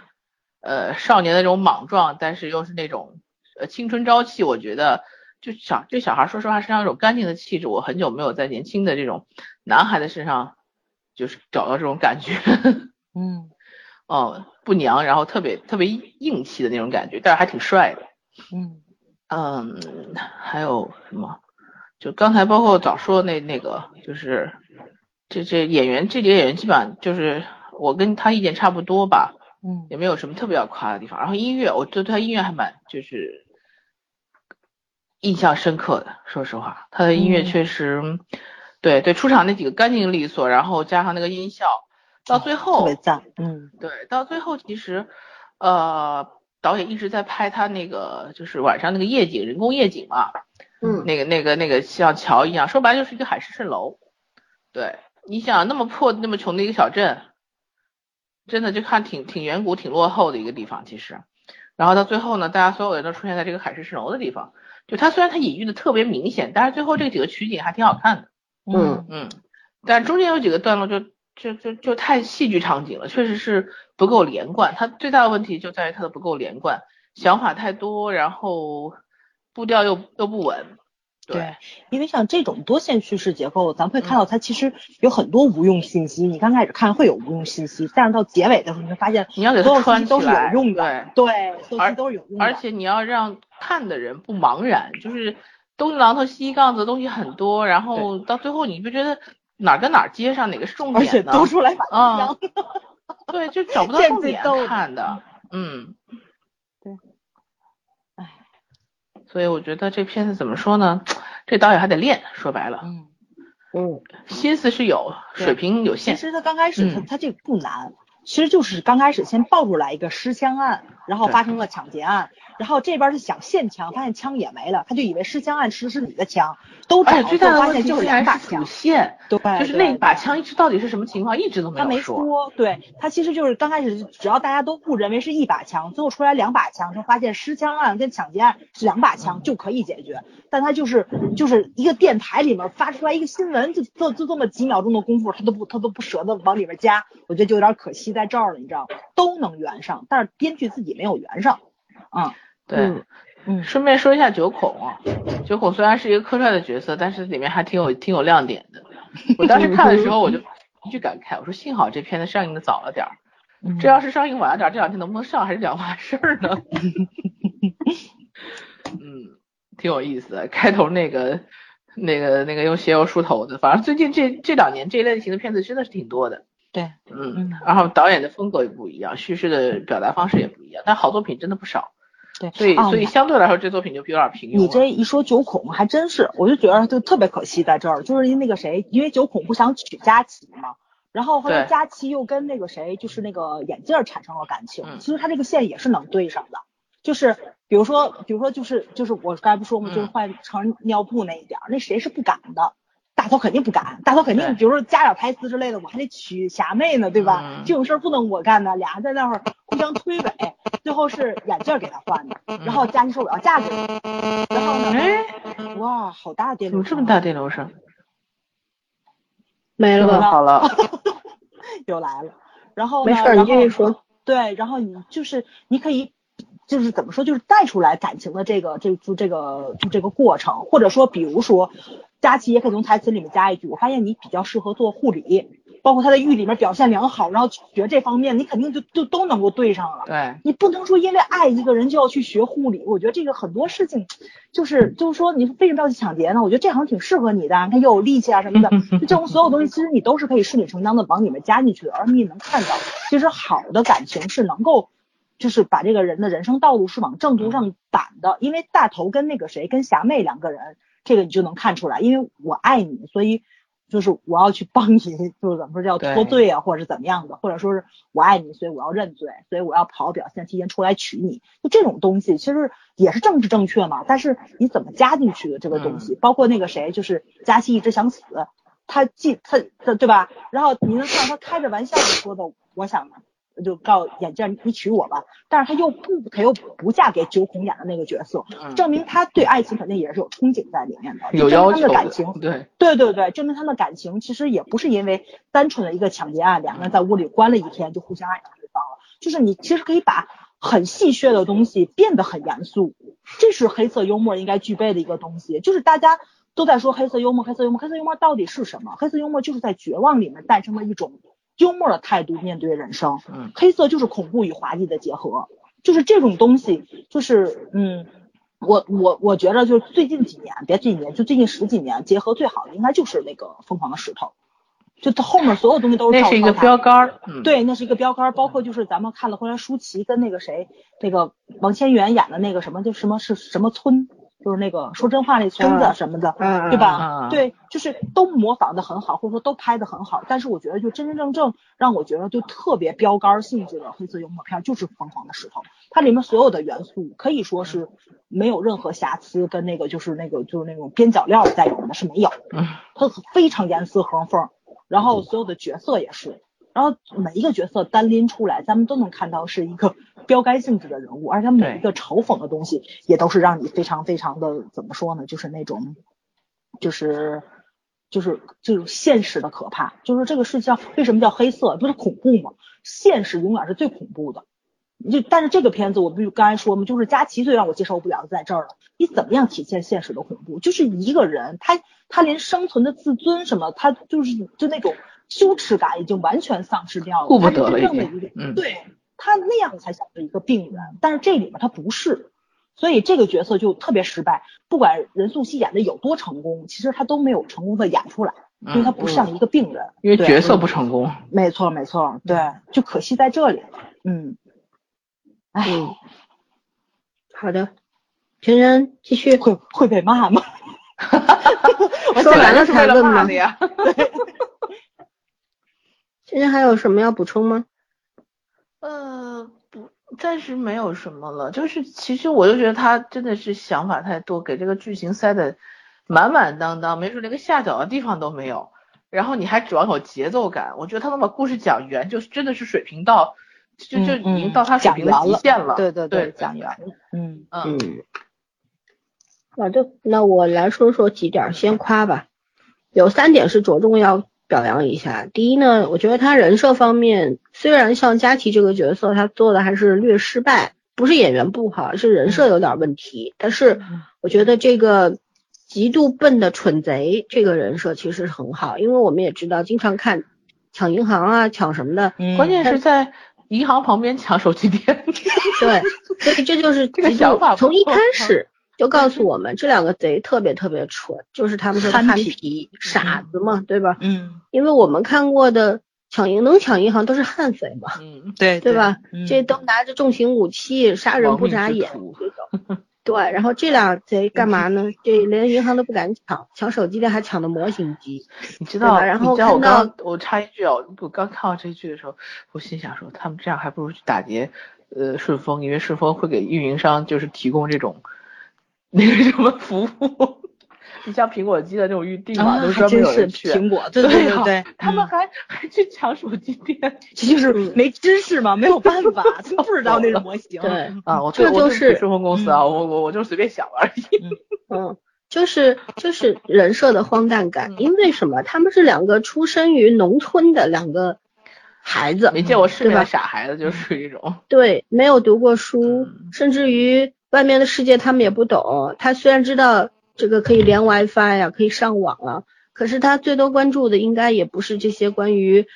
呃，少年的那种莽撞，但是又是那种呃青春朝气，我觉得就小这小孩说实话身上有种干净的气质，我很久没有在年轻的这种男孩的身上就是找到这种感觉。嗯 哦，不娘，然后特别特别硬气的那种感觉，但是还挺帅的。嗯嗯，还有什么？就刚才包括早说那那个，就是这这演员这几个演员基本上就是我跟他意见差不多吧，嗯。也没有什么特别要夸的地方。然后音乐，我对他音乐还蛮就是印象深刻的，说实话，他的音乐嗯。确实，对对，出场那几个干净利索，然后加上那个音效，到最后特别赞，嗯。对，到最后其实，呃，导演一直在拍他那个就是晚上那个夜景，人工夜景嘛，嗯。那个那个那个像桥一样，说白了就是一个海市蜃楼。对，你想那么破那么穷的一个小镇，真的就看挺挺远古、挺落后的一个地方，其实。然后到最后呢，大家所有人都出现在这个海市蜃楼的地方，就它虽然它隐喻的特别明显，但是最后这几个取景还挺好看的。嗯嗯，但中间有几个段落就就就就太戏剧场景了，确实是不够连贯。它最大的问题就在于它的不够连贯，想法太多，然后步调又又不稳。对，因为像这种多线叙事结构，咱会看到它其实有很多无用信息。你刚开始看会有无用信息，但是到结尾的时候，你会发现你要给它穿都是有，用的，对。对，都是有用的。而且你要让看的人不茫然，就是东一榔头西一杠子的东西很多，然后到最后你就觉得哪儿跟哪儿接上，哪个是重而且点？读出来反啊一样。对，就找不到见重点看的，嗯，对，唉，所以我觉得这片子怎么说呢？这导演还得练，说白了，嗯，嗯心思是有，水平有限，其实他刚开始他嗯他这个不难，其实就是刚开始先爆出来一个失枪案，然后发生了抢劫案，然后这边是想现枪，发现枪也没了，他就以为失枪案是是你的枪，都找而且最大的就发现就是两把枪线，对，就是对那把枪一直到底是什么情况，一直都没他没说。对他其实就是刚开始，只要大家都误认为是一把枪，最后出来两把枪，他发现失枪案跟抢劫案是两把枪就可以解决，但他就是就是一个电台里面发出来一个新闻，就就就这么几秒钟的功夫，他都不他都不舍得往里边加，我觉得就有点可惜在这儿了，你知道吗？都能圆上，但是编剧自己没有圆上，嗯对，嗯嗯顺便说一下九孔啊，九孔虽然是一个客串的角色，但是里面还挺有挺有亮点的。我当时看的时候，我就一句感慨，我说幸好这片子上映的早了点这要是上映晚了点儿，这两天能不能上还是两码事儿呢。嗯，挺有意思的。开头那个那个那个用鞋油梳头的，反正最近这这两年这一类型的片子真的是挺多的。对，嗯嗯，然后导演的风格也不一样，叙事的表达方式也不一样，但好作品真的不少。对，所以啊所以相对来说，这作品就有点平庸。你这一说九孔还真是，我就觉得就特别可惜在这儿，就是因为那个谁，因为九孔不想娶佳琪嘛，然后后来佳琪又跟那个谁，就是那个眼镜儿产生了感情，嗯其实他这个线也是能对上的，就是比如说，比如说就是就是我刚才不说嘛，嗯就是换成尿布那一点儿，那谁是不敢的？大头肯定不敢，大头肯定，对比如说加点台词之类的，我还得娶霞妹呢，对吧？嗯这种事儿不能我干的，俩人在那会儿互相推诿，最后是眼镜儿给他换的，然后佳琪说我要嫁给你，然后呢，哎，哇，好大的电流声，怎么这么大电流声？没了吧？好了，又来了。然后呢，没事儿，你然后继续说。对，然后你就是你可以，就是怎么说，就是带出来感情的这个这就这个就这个过程，或者说，比如说，佳琪也可以从台词里面加一句，我发现你比较适合做护理，包括他在狱里面表现良好，然后学这方面，你肯定就就都能够对上了。对，你不能说因为爱一个人就要去学护理，我觉得这个很多事情，就是就是说你为什么要去抢劫呢？我觉得这好像挺适合你的，你看又有力气啊什么的，就这种所有东西，其实你都是可以顺理成章的往里面加进去的，而你也能看到，其实好的感情是能够，就是把这个人的人生道路是往正途上赶的，因为大头跟那个谁跟霞妹两个人，这个你就能看出来，因为我爱你，所以。就是我要去帮你，就是怎么说叫脱罪啊，或者是怎么样的，或者说是我爱你，所以我要认罪，所以我要好好表现，提前出来娶你。就这种东西，其实也是政治正确嘛。但是你怎么加进去的这个东西，包括那个谁，就是佳琪一直想死，他既他他对吧？然后你能看到他开着玩笑的说的，我想就告眼镜你娶我吧，但是他又不他又不嫁给九孔演的那个角色，嗯证明他对爱情肯定也是有憧憬在里面的，有证明他们的感情对，对对对，证明他们的感情其实也不是因为单纯的一个抢劫案，两个人在屋里关了一天就互相爱上对方了，就是你其实可以把很戏谑的东西变得很严肃，这是黑色幽默应该具备的一个东西，就是大家都在说黑色幽默，黑色幽默，黑色幽默到底是什么？黑色幽默就是在绝望里面诞生了一种幽默的态度面对人生，嗯，黑色就是恐怖与滑稽的结合，就是这种东西，就是嗯。我我我觉得就是最近几年，别这几年，就最近十几年，结合最好的应该就是那个《疯狂的石头》，就它后面所有东西都是那是一个标杆儿，嗯，对，那是一个标杆儿，包括就是咱们看了后来舒淇跟那个谁，那个王千源演的那个什么，就什么是什么村，就是那个说真话那村子嗯什么的，嗯对吧？嗯对，就是都模仿的很好，或者说都拍的很好，但是我觉得就真真正正让我觉得就特别标杆儿性质的黑色幽默片儿就是《疯狂的石头》，它里面所有的元素可以说是没有任何瑕疵，跟那个就是那个就是那种边角料在里面的是没有，嗯，它非常严丝合缝，然后所有的角色也是，然后每一个角色单拎出来，咱们都能看到是一个 标杆性质的人物，而且每一个嘲讽的东西也都是让你非常非常的怎么说呢，就是那种，就是就是就是现实的可怕，就是这个世界上为什么叫黑色，不是恐怖吗？现实永远是最恐怖的。就但是这个片子我不就刚才说嘛，就是佳琪最让我接受不了在这儿了。你怎么样体现现实的恐怖？就是一个人，他他连生存的自尊什么，他就是就那种羞耻感已经完全丧失掉了。顾不得了他真正的一个，嗯对他那样才像是一个病人，但是这里面他不是。所以这个角色就特别失败，不管任素汐演的有多成功，其实他都没有成功的演出来，因为他不像一个病人。嗯因为角色不成功。没错，没错，对，就可惜在这里了。嗯，哎，嗯，好的，晨晨继续。会会被骂吗？我说完了是为了才问吗骂的？呀。晨晨还有什么要补充吗？呃，不，暂时没有什么了。就是其实我就觉得他真的是想法太多，给这个剧情塞的满满当当，没准连个下脚的地方都没有。然后你还指望有节奏感，我觉得他能把故事讲圆，就是真的是水平到，就就已经到他水平的极限了。对对对，讲圆。嗯嗯嗯，好的，那我来说说几点儿，先夸吧。有三点是着重要表扬一下。第一呢，我觉得他人设方面，虽然像佳琪这个角色，他做的还是略失败，不是演员不好，是人设有点问题。但是我觉得这个极度笨的蠢贼这个人设其实很好，因为我们也知道，经常看抢银行啊、抢什么的，嗯关键是在银行旁边抢手机店。对，所以这就是 这个想法从一开始 就告诉我们，这两个贼特别特别蠢，就是他们说的憨皮皮、傻子嘛，对吧？嗯，因为我们看过的抢银能抢银行都是悍匪嘛，嗯，对对吧？嗯这都拿着重型武器，杀人不眨眼。对，然后这俩贼干嘛呢？这连银行都不敢抢，抢手机的还抢的模型机。你知道，然后我看到刚我插一句啊，我刚看到这一句的时候，我心想说，他们这样还不如去打劫呃顺丰，因为顺丰会给运营商就是提供这种 那个什么服务。你像苹果机的那种预定嘛，啊，都专门有人去。苹果，对对啊对对，他们嗯还还去抢手机店 这就是没知识嘛，没有办法，他不知道那种模型。对，啊！我这就是顺丰公司啊，我我我就随便想而已。嗯，就是就是人设的荒诞感，嗯因为什么？他们是两个出生于农村的两个孩子，没见过世面的傻孩子，就属于这种。对，没有读过书，嗯甚至于外面的世界他们也不懂。他虽然知道这个可以连 WiFi 呀、可以上网啊，可是他最多关注的应该也不是这些关于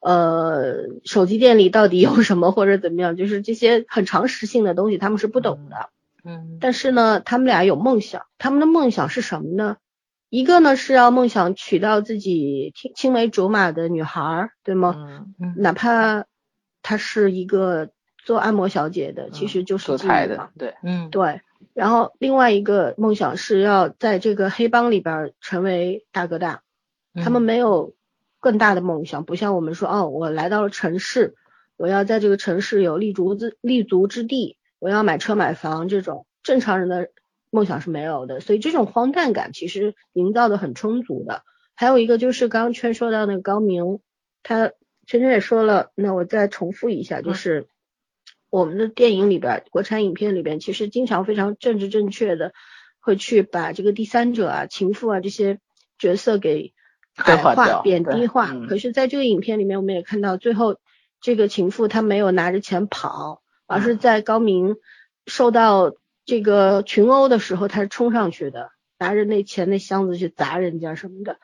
呃手机店里到底有什么或者怎么样，就是这些很常识性的东西他们是不懂的。嗯但是呢，他们俩有梦想，他们的梦想是什么呢？一个呢是要梦想娶到自己青青梅竹马的女孩儿，对吗？嗯，嗯哪怕她是一个做按摩小姐的，其实就是做菜的，对，嗯，对。然后另外一个梦想是要在这个黑帮里边儿成为大哥大，他们没有更大的梦想，不像我们说哦，我来到了城市，我要在这个城市有立足之立足之地，我要买车买房这种正常人的梦想是没有的，所以这种荒诞感其实营造的很充足的。还有一个就是刚刚圈说到那个高明，他圈圈也说了，那我再重复一下，就是我们的电影里边，国产影片里边，其实经常非常政治正确的会去把这个第三者啊、情妇啊这些角色给矮化、化贬低化。嗯可是，在这个影片里面，我们也看到最后这个情妇她没有拿着钱跑，而嗯是在高明受到这个群殴的时候，她是冲上去的，拿着那钱那箱子去砸人家什么的。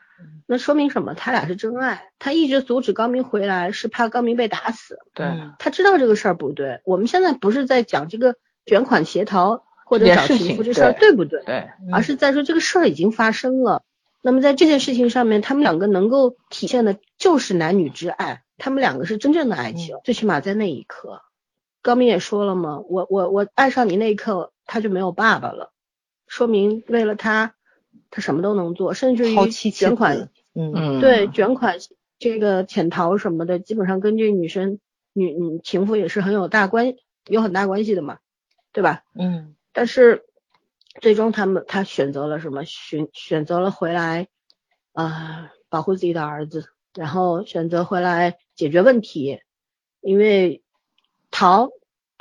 那说明什么？他俩是真爱。他一直阻止高明回来，是怕高明被打死。对，嗯他知道这个事儿不对。我们现在不是在讲这个卷款协逃或者找这件事情情妇这事儿对对不对，对，而是在说这个事儿已经发生了。那么在这件事情上面，他们两个能够体现的就是男女之爱，他们两个是真正的爱情。最起码在那一刻，高明也说了嘛，我我我爱上你那一刻，他就没有爸爸了，说明为了他，他什么都能做，甚至于卷款，嗯嗯，对卷款这个潜逃什么的，基本上跟这女生女女情妇也是很有大关有很大关系的嘛，对吧？嗯但是最终他们他选择了什么？选选择了回来，呃，保护自己的儿子，然后选择回来解决问题，因为逃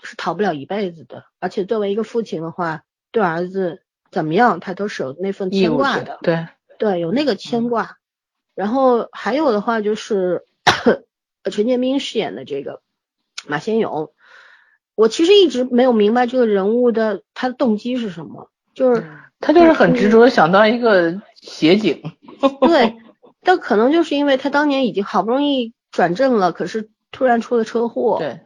是逃不了一辈子的，而且作为一个父亲的话，对儿子怎么样，他都是有那份牵挂的。对，对，有那个牵挂。然后还有的话就是陈建斌饰演的这个马先勇，我其实一直没有明白这个人物的他的动机是什么，就是他就是很执着地想当一个协警。对，但可能就是因为他当年已经好不容易转正了，可是突然出了车祸，对，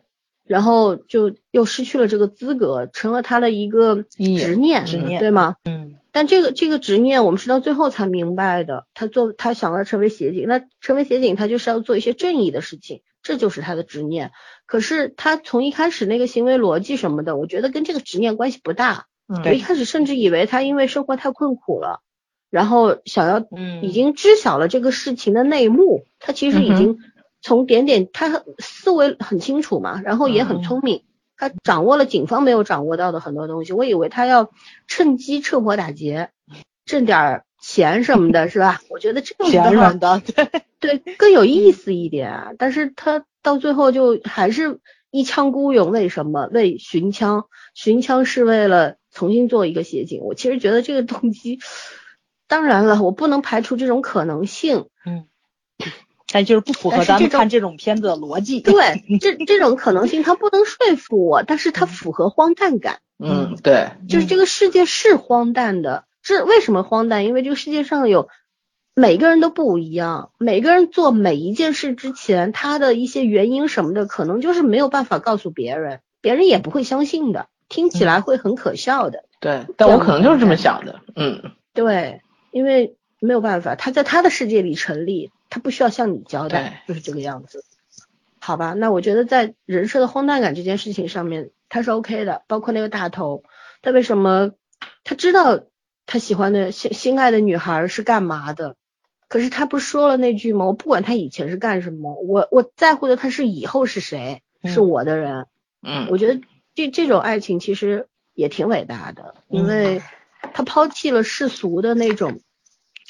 然后就又失去了这个资格，成了他的一个执念，执念对吗？嗯但这个这个执念，我们是到最后才明白的。他做他想要成为协警，那成为协警，他就是要做一些正义的事情，这就是他的执念。可是他从一开始那个行为逻辑什么的，我觉得跟这个执念关系不大。嗯我一开始甚至以为他因为生活太困苦了，然后想要嗯已经知晓了这个事情的内幕，他其实已嗯经从点点，他思维很清楚嘛，然后也很聪明，他掌握了警方没有掌握到的很多东西。我以为他要趁机趁火打劫，挣点儿钱什么的，是吧？我觉得这种的话钱软的，对，对更有意思一点啊。但是他到最后就还是一腔孤勇，为什么？为寻枪，寻枪是为了重新做一个协警。我其实觉得这个动机，当然了，我不能排除这种可能性。嗯，但就是不符合咱们看这种片子的逻辑。对，这这种可能性它不能说服我，但是它符合荒诞感。嗯，对，就是这个世界是荒诞的，这为什么荒诞？因为这个世界上有每个人都不一样，每个人做每一件事之前，他的一些原因什么的，可能就是没有办法告诉别人，别人也不会相信的，听起来会很可笑的。对，但我可能就是这么想的。嗯，对，因为没有办法，他在他的世界里成立，他不需要向你交代，就是这个样子。好吧，那我觉得在人设的荒诞感这件事情上面，他是 OK 的，包括那个大头，他为什么他知道他喜欢的心心爱的女孩是干嘛的，可是他不是说了那句吗？我不管他以前是干什么，我我在乎的他是以后是谁，是我的人。嗯，我觉得这这种爱情其实也挺伟大的，因为他抛弃了世俗的那种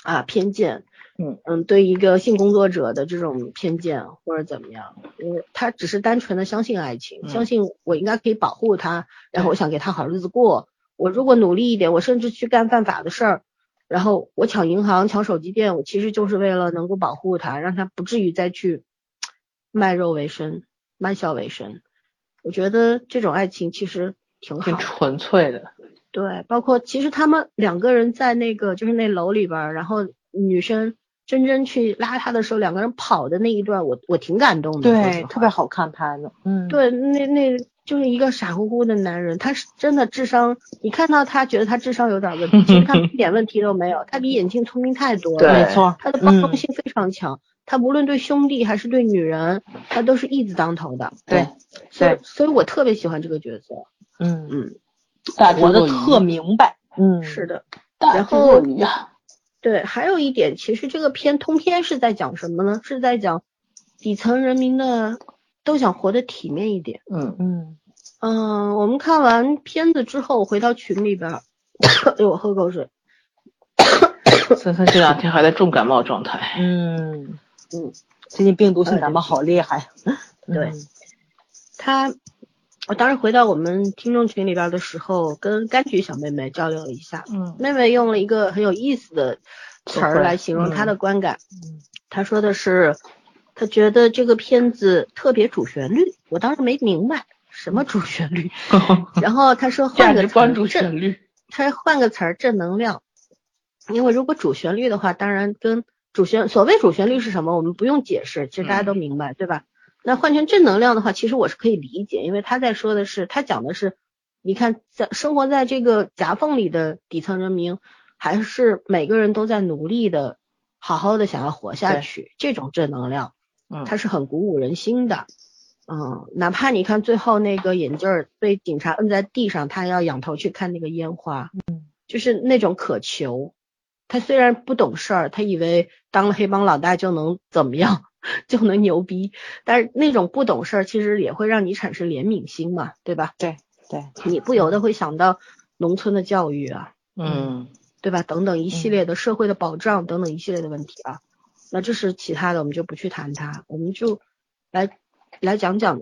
啊偏见，嗯嗯，对一个性工作者的这种偏见或者怎么样，因为他只是单纯的相信爱情，嗯相信我应该可以保护他，然后我想给他好日子过，我如果努力一点，我甚至去干犯法的事儿。然后我抢银行、抢手机店，我其实就是为了能够保护他，让他不至于再去卖肉为生、卖笑为生。我觉得这种爱情其实挺好挺，纯粹的。对，包括其实他们两个人在那个就是那楼里边儿，然后女生真真去拉他的时候，两个人跑的那一段，我我挺感动的，对，特别好看拍的。嗯，对，那那就是一个傻乎乎的男人，他是真的智商，你看到他觉得他智商有点问题，其实他一点问题都没有，他比眼镜聪明太多了，对没错。他的包容嗯性非常强，他无论对兄弟还是对女人，他都是义字当头的，对所以对所以我特别喜欢这个角色，嗯，嗯，大活得特明白。嗯，是的。大智然后若愚啊。对，还有一点，其实这个片通篇是在讲什么呢？是在讲底层人民的都想活得体面一点。嗯，嗯嗯，我们看完片子之后回到群里边儿，哎呦，我喝口水。森森这两天还在重感冒状态。嗯嗯，最近病毒性感冒好厉害。对嗯他，我当时回到我们听众群里边儿的时候，跟柑橘小妹妹交流了一下，嗯妹妹用了一个很有意思的词儿来形容她的观感。嗯她说的是，她觉得这个片子特别主旋律。我当时没明白什么主旋律，然后她说换个词儿旋律。她换个词儿正能量，因为如果主旋律的话，当然跟主旋所谓主旋律是什么，我们不用解释，其实大家都明白，对吧？那换成正能量的话，其实我是可以理解，因为他在说的是，他讲的是，你看在生活在这个夹缝里的底层人民，还是每个人都在努力的，好好的想要活下去，这种正能量，嗯它是很鼓舞人心的。嗯，哪怕你看最后那个眼镜儿被警察摁在地上，他要仰头去看那个烟花，嗯，就是那种渴求。他虽然不懂事儿，他以为当了黑帮老大就能怎么样，就能牛逼，但是那种不懂事儿其实也会让你产生怜悯心嘛，对吧？对对，你不由得会想到农村的教育啊，嗯对吧？等等一系列的社会的保障等等一系列的问题啊。那这是其他的，我们就不去谈它，我们就来来讲讲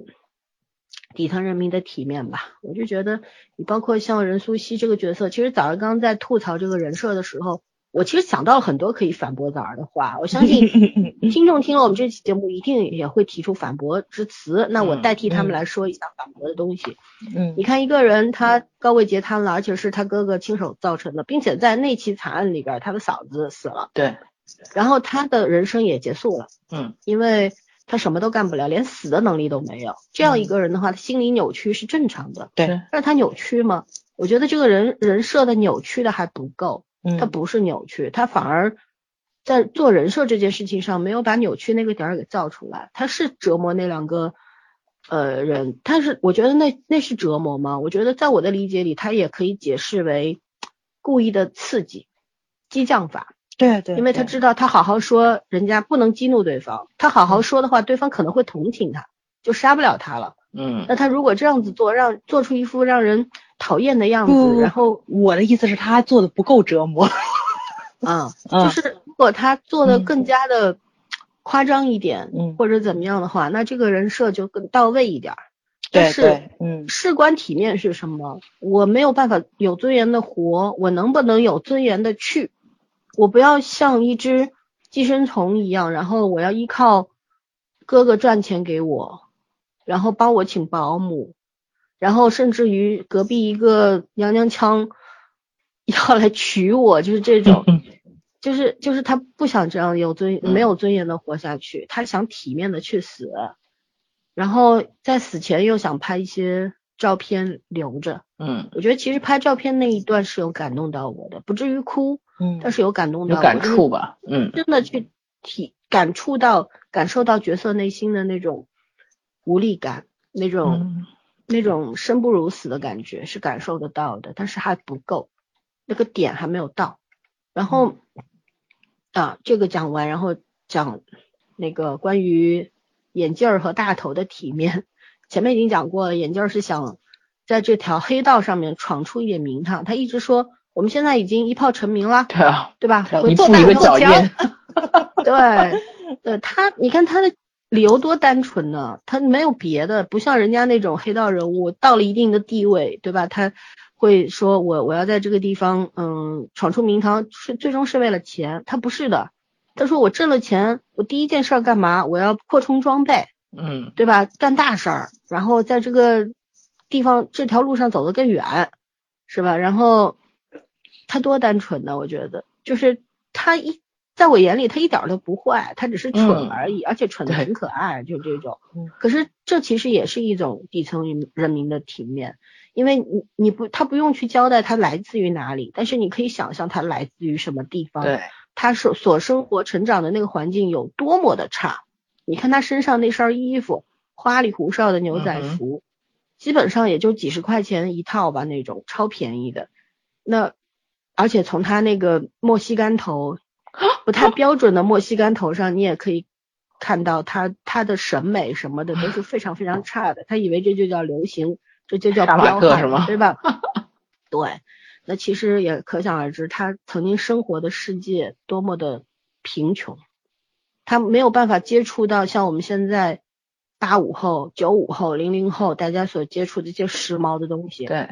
底层人民的体面吧。我就觉得，你包括像任素汐这个角色，其实早上刚在吐槽这个人设的时候，我其实想到了很多可以反驳枣儿的话，我相信 听众听了我们这期节目一定也会提出反驳之词。那我代替他们来说一下反驳的东西。嗯你看一个人他高位截瘫了，而且是他哥哥亲手造成的，并且在那起惨案里边，他的嫂子死了，对，然后他的人生也结束了，嗯因为他什么都干不了，连死的能力都没有。这样一个人的话，他心理扭曲是正常的，对，但是他扭曲吗？我觉得这个人人设的扭曲的还不够。嗯他不是扭曲，他反而在做人设这件事情上没有把扭曲那个点儿给造出来。他是折磨那两个呃人，但是我觉得那那是折磨吗？我觉得在我的理解里，他也可以解释为故意的刺激、激将法，对对，因为他知道他好好说，人家不能激怒对方，他好好说的话，对方可能会同情他，就杀不了他了。嗯那他如果这样子做，让做出一副让人讨厌的样不子，然后我的意思是他做的不够折磨。啊，嗯就是如果他做的嗯更加的夸张一点，嗯或者怎么样的话，那这个人设就更到位一点儿。但是嗯事关体面是什么？我没有办法有尊严的活，我能不能有尊严的去？我不要像一只寄生虫一样，然后我要依靠哥哥赚钱给我，然后帮我请保姆，然后甚至于隔壁一个娘娘腔 要来娶我，就是这种。嗯就是就是他不想这样有尊嗯没有尊严的活下去，他想体面的去死，然后在死前又想拍一些照片留着。嗯，我觉得其实拍照片那一段是有感动到我的，不至于哭，嗯但是有感动到我，有感触吧？嗯真的去体感触到感受到角色内心的那种无力感，那种、嗯那种生不如死的感觉是感受得到的，但是还不够，那个点还没有到。然后、啊，这个讲完，然后讲那个关于眼镜儿和大头的体面，前面已经讲过了，眼镜儿是想在这条黑道上面闯出一点名堂，他一直说我们现在已经一炮成名了，对啊，对吧？一我做步一个脚印，对，对他，你看他的理由多单纯呢，他没有别的，不像人家那种黑道人物到了一定的地位，对吧？他会说我我要在这个地方，嗯，闯出名堂，是最终是为了钱，他不是的。他说我挣了钱，我第一件事儿干嘛？我要扩充装备，嗯对吧？干大事儿，然后在这个地方这条路上走得更远，是吧？然后他多单纯呢，我觉得就是他一在我眼里他一点儿都不坏，他只是蠢嗯而已，而且蠢的很可爱，就这种嗯。可是这其实也是一种底层人人民的体面，因为你你不他不用去交代他来自于哪里，但是你可以想象他来自于什么地方，对，他所所生活成长的那个环境有多么的差。你看他身上那身衣服，花里胡哨的牛仔嗯服，基本上也就几十块钱一套吧，那种超便宜的。那而且从他那个莫西干头，不太标准的墨西干头上，你也可以看到他他的审美什么的都是非常非常差的。他以为这就叫流行，这就叫杀马彪悍特是吗对吧？对，那其实也可想而知，他曾经生活的世界多么的贫穷，他没有办法接触到像我们现在八五后、九五后、零零后大家所接触的一些时髦的东西。对，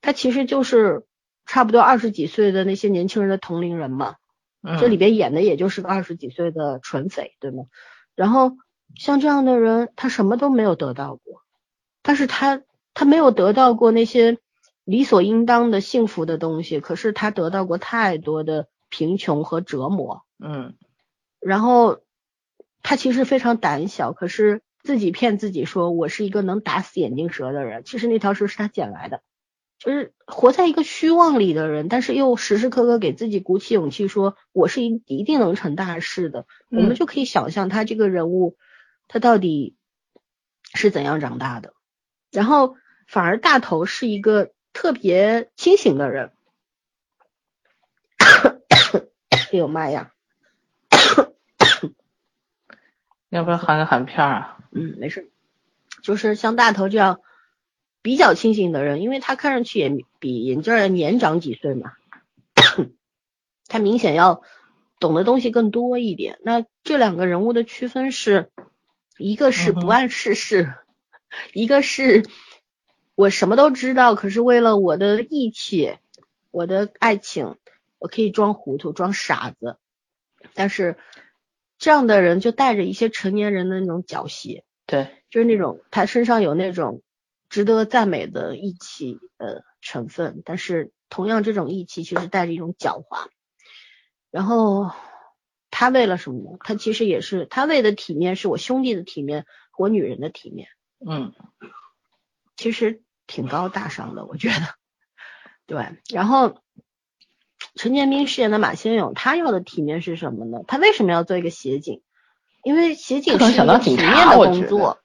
他其实就是差不多二十几岁的那些年轻人的同龄人嘛。嗯这里边演的也就是个二十几岁的纯匪，对吗？然后像这样的人，他什么都没有得到过，但是他他没有得到过那些理所应当的幸福的东西，可是他得到过太多的贫穷和折磨。嗯然后他其实非常胆小，可是自己骗自己说我是一个能打死眼镜蛇的人，其实那条蛇是他捡来的，就是活在一个虚妄里的人，但是又时时刻刻给自己鼓起勇气说我是一一定能成大事的，我们嗯就可以想象他这个人物他到底是怎样长大的，然后反而大头是一个特别清醒的人，哎呦妈呀！要不要喊个喊片儿啊？嗯，没事，就是像大头这样比较清醒的人，因为他看上去也比眼镜儿年长几岁嘛，他明显要懂的东西更多一点。那这两个人物的区分是，一个是不谙世事，一个是我什么都知道，可是为了我的义气、我的爱情，我可以装糊涂，装傻子，但是这样的人就带着一些成年人的那种狡黠，对，就是那种他身上有那种值得赞美的义气呃成分，但是同样这种义气其实带着一种狡猾。然后他为了什么呢？他其实也是他为的体面，是我兄弟的体面，我女人的体面。嗯，其实挺高大上的，我觉得。对，然后陈建斌饰演的马先勇，他要的体面是什么呢？他为什么要做一个协警？因为协警是一个体面的工作，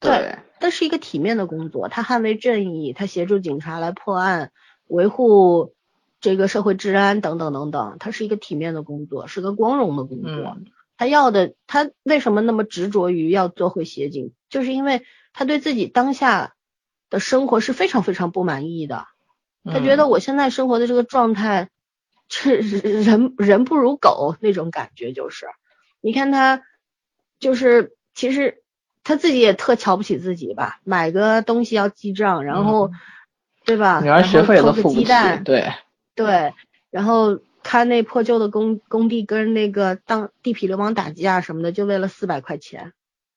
对，这是一个体面的工作。他捍卫正义，他协助警察来破案，维护这个社会治安等等等等，他是一个体面的工作，是个光荣的工作。他要的，他为什么那么执着于要做回协警？就是因为他对自己当下的生活是非常非常不满意的。他觉得我现在生活的这个状态，是人人不如狗那种感觉，就是，你看他，就是其实他自己也特瞧不起自己吧，买个东西要记账，然后，对吧？女儿学费都付不起，对对，然后他那破旧的工工地跟那个当地痞流氓打架什么的，就为了四百块钱，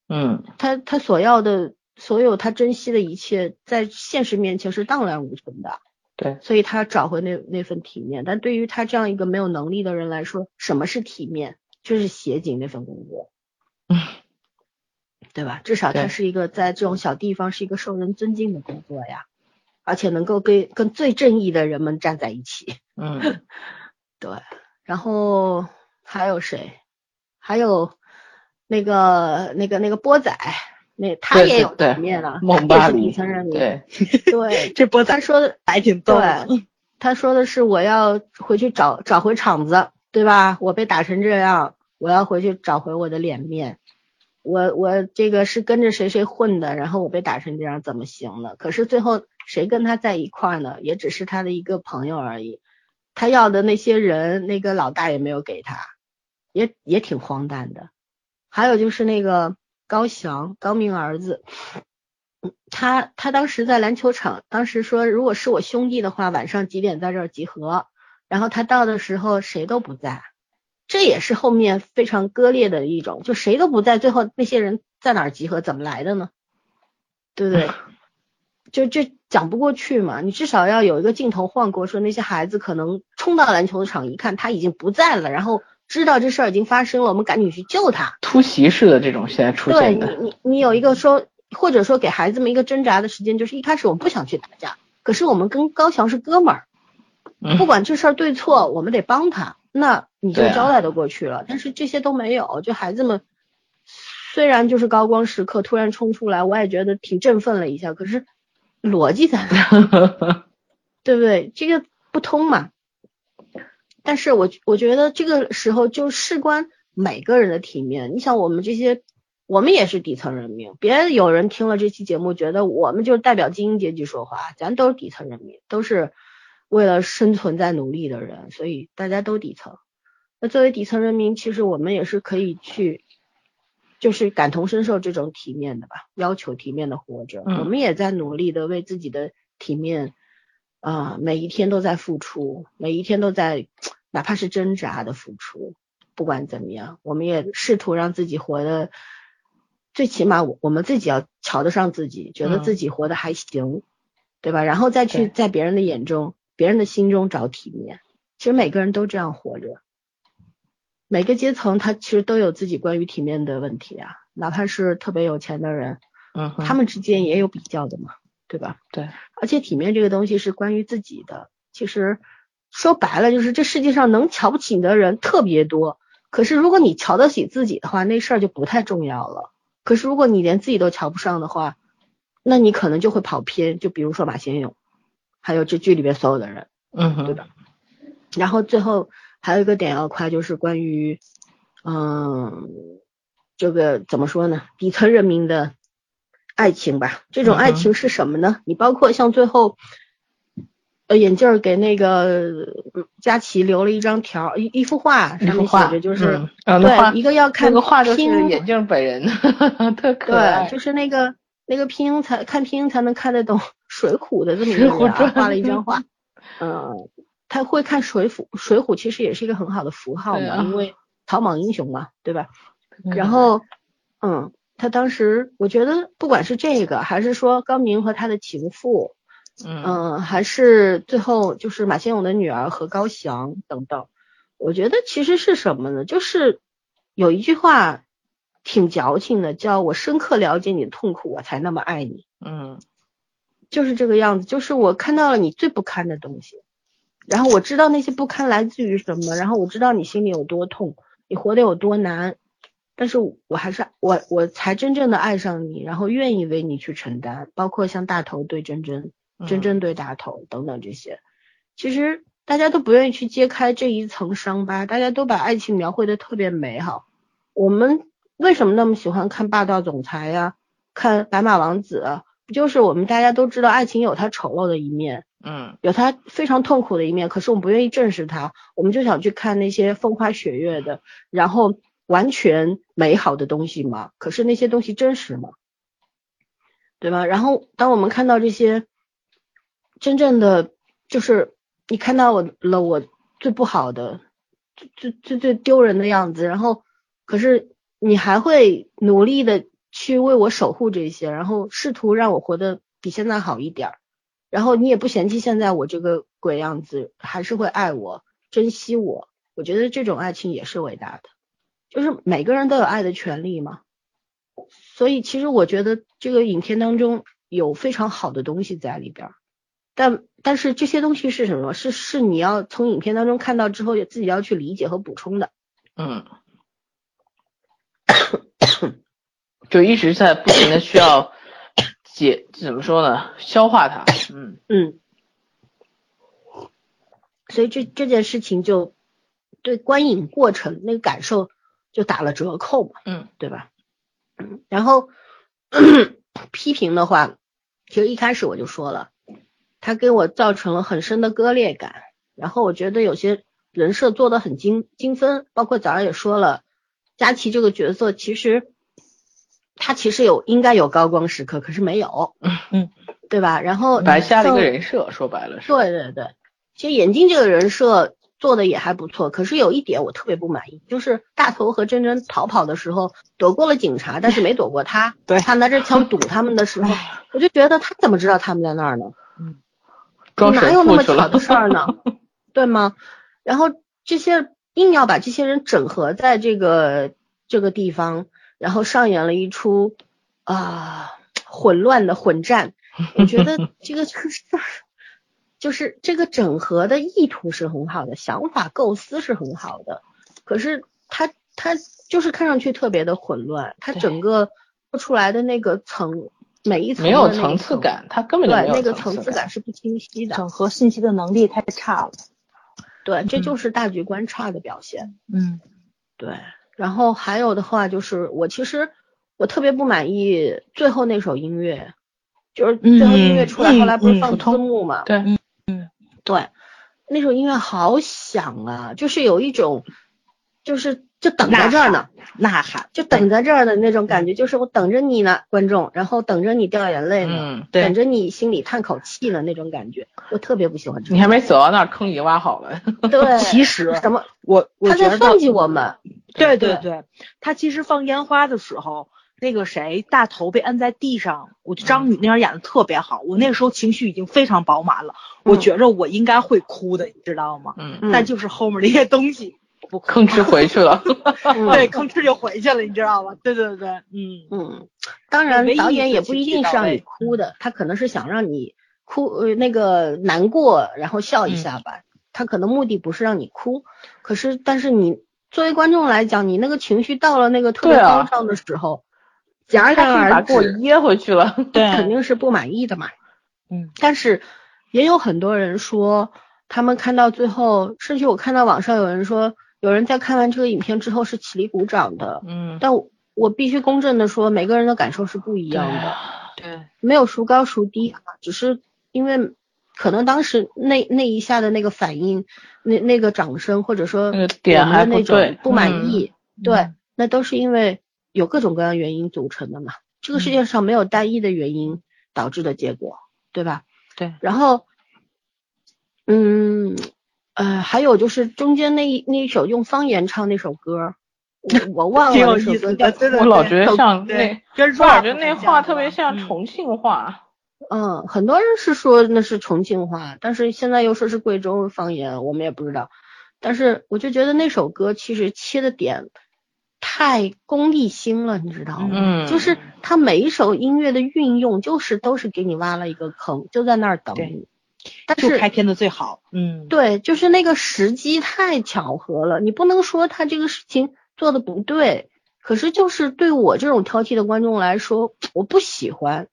嗯，他他所要的所有他珍惜的一切，在现实面前是荡然无存的。对，所以他找回那那份体面，但对于他这样一个没有能力的人来说，什么是体面？就是协警那份工作，嗯，对吧？至少他是一个在这种小地方是一个受人尊敬的工作呀，而且能够跟跟最正义的人们站在一起，嗯，对。然后还有谁？还有那个那个那个波仔。那他也有体面了，他也是底层人民。对对，这波他说的还挺逗。对，他说的是我要回去找找回场子，对吧？我被打成这样，我要回去找回我的脸面。我我这个是跟着谁谁混的，然后我被打成这样，怎么行呢？可是最后谁跟他在一块呢？也只是他的一个朋友而已。他要的那些人，那个老大也没有给他，也也挺荒诞的。还有就是那个。高翔，高明儿子，他他当时在篮球场，当时说如果是我兄弟的话，晚上几点在这儿集合？然后他到的时候谁都不在，这也是后面非常割裂的一种，就谁都不在，最后那些人在哪儿集合？怎么来的呢？对不对？就这讲不过去嘛，你至少要有一个镜头晃过，说那些孩子可能冲到篮球场一看他已经不在了，然后。知道这事儿已经发生了，我们赶紧去救他。突袭式的这种现在出现的。对你，你你有一个说，或者说给孩子们一个挣扎的时间，就是一开始我们不想去打架，可是我们跟高翔是哥们儿，不管这事儿对错，我们得帮他，那你就交代的过去了。但是这些都没有，就孩子们虽然就是高光时刻突然冲出来，我也觉得挺振奋了一下，可是逻辑在哪？对不对？这个不通嘛。但是我我觉得这个时候就事关每个人的体面。你想，我们这些，我们也是底层人民。别有人听了这期节目，觉得我们就代表精英阶级说话，咱都是底层人民，都是为了生存在努力的人，所以大家都底层。那作为底层人民，其实我们也是可以去，就是感同身受这种体面的吧，要求体面的活着。我们也在努力的为自己的体面啊，每一天都在付出，每一天都在。哪怕是挣扎的付出，不管怎么样，我们也试图让自己活得，最起码我我们自己要瞧得上自己，觉得自己活得还行，对吧？然后再去在别人的眼中、别人的心中找体面。其实每个人都这样活着，每个阶层他其实都有自己关于体面的问题啊。哪怕是特别有钱的人，嗯，他们之间也有比较的嘛，对吧？对。而且体面这个东西是关于自己的，其实。说白了就是这世界上能瞧不起你的人特别多，可是如果你瞧得起自己的话，那事儿就不太重要了。可是如果你连自己都瞧不上的话，那你可能就会跑偏。就比如说马先勇，还有这剧里边所有的人，嗯，对吧？然后最后还有一个点要夸，就是关于，嗯，这个怎么说呢？底层人民的爱情吧。这种爱情是什么呢？你包括像最后。呃，眼镜给那个佳琪留了一张条，一一幅画，上面写着就是，对，一个要看那个画就是眼镜本人，特可爱。对，就是那个那个拼音才看拼音才能看得懂《水浒》的这么一个人画了一张 画，嗯，他会看水浒，水浒其实也是一个很好的符号嘛，啊因为草莽英雄嘛，对吧？嗯然后，嗯，他当时我觉得不管是这个，还是说高明和他的情妇，嗯嗯，还是最后就是马先勇的女儿和高翔等等，我觉得其实是什么呢？就是有一句话挺矫情的，叫我深刻了解你的痛苦，我才那么爱你。嗯就是这个样子，就是我看到了你最不堪的东西，然后我知道那些不堪来自于什么，然后我知道你心里有多痛，你活得有多难，但是我还是我我才真正的爱上你，然后愿意为你去承担，包括像大头对真真，真真对大头等等这些，其实大家都不愿意去揭开这一层伤疤，大家都把爱情描绘的特别美好。我们为什么那么喜欢看霸道总裁呀、看白马王子啊？不就是我们大家都知道爱情有它丑陋的一面，嗯有它非常痛苦的一面，可是我们不愿意正视它，我们就想去看那些风花雪月的，然后完全美好的东西嘛。可是那些东西真实吗？对吧？然后当我们看到这些真正的，就是你看到我了我最不好的、最最最最丢人的样子，然后可是你还会努力的去为我守护这些，然后试图让我活得比现在好一点儿。然后你也不嫌弃现在我这个鬼样子，还是会爱我、珍惜我。我觉得这种爱情也是伟大的，就是每个人都有爱的权利嘛。所以其实我觉得这个影片当中有非常好的东西在里边儿，但但是这些东西是什么？是是你要从影片当中看到之后，自己要去理解和补充的。嗯，就一直在不停的需要解，怎么说呢？消化它。嗯嗯，所以这这件事情就对观影过程那个感受就打了折扣嘛，嗯对吧？嗯，然后 批评的话，其实一开始我就说了，它给我造成了很深的割裂感，然后我觉得有些人设做的很精精分，包括早上也说了，佳琪这个角色其实他其实有应该有高光时刻，可是没有，嗯，对吧？然后白瞎了一个人设，说白了是。对对对，其实眼镜这个人设做的也还不错，可是有一点我特别不满意，就是大头和真真逃跑的时候躲过了警察，但是没躲过他。对他拿着枪堵他们的时候，我就觉得他怎么知道他们在那儿呢？装神哪有那么巧的事儿呢？对吗？然后这些硬要把这些人整合在这个这个地方，然后上演了一出啊、混乱的混战。我觉得这个就是 就是这个整合的意图是很好的，想法构思是很好的，可是它它就是看上去特别的混乱，它整个做出来的那个层每一层没有层次感，它根本就没对，那个层层次感是不清晰的。整合信息的能力太差了。对，这嗯就是大局观差的表现。嗯对，然后还有的话就是，我其实我特别不满意最后那首音乐，就是最后音乐出来，嗯后来不是嗯放字幕嘛？对，对，那首音乐好响啊，就是有一种，就是就等在这儿呢，呐喊，就等在这儿的那种感觉，就是我等着你呢，观众，然后等着你掉眼泪呢，嗯，对等着你心里叹口气呢那种感觉，我特别不喜欢这种。你还没走到那儿，坑已经挖好了。对，其实什么？我我他在算计我们。对对对对，他其实放烟花的时候，那个谁大头被摁在地上，我觉得张宇那样演的特别好，我那时候情绪已经非常饱满了，我嗯觉着我应该会哭的，你知道吗？嗯，嗯但就是后面那些东西吭哧回去了。嗯 对，吭哧就回去了，你知道吗？对对对，嗯嗯，当然导演也不一定是让你哭的，他可能是想让你哭呃那个难过，然后笑一嗯下吧。他可能目的不是让你哭，可是但是你作为观众来讲，你那个情绪到了那个特别高涨的时候，戛然他可以把而给我，噎回去了。对，肯定是不满意的嘛。嗯，但是也有很多人说，他们看到最后，甚至我看到网上有人说，有人在看完这个影片之后是起立鼓掌的。嗯，但我我必须公正的说，每个人的感受是不一样的。对，没有孰高孰低啊，只是因为可能当时那那一下的那个反应，那那个掌声或者说那个点还我们的那不对种不满意，对嗯，那都是因为有各种各样原因组成的嘛。这个世界上没有单一的原因导致的结果，对吧？对，然后，嗯，呃，还有就是中间那一那一首用方言唱那首歌，我我忘了挺有那首歌意思的，叫对对我老觉得像对那，跟我老觉得那话特别像重庆话。嗯，很多人是说那是重庆话，但是现在又说是贵州方言，我们也不知道。但是我就觉得那首歌其实切的点太功利心了，你知道吗？嗯，就是他每一首音乐的运用，就是都是给你挖了一个坑，就在那儿等对你。但是开篇的最好，嗯，对，就是那个时机太巧合了，你不能说他这个事情做的不对，可是就是对我这种挑剔的观众来说，我不喜欢。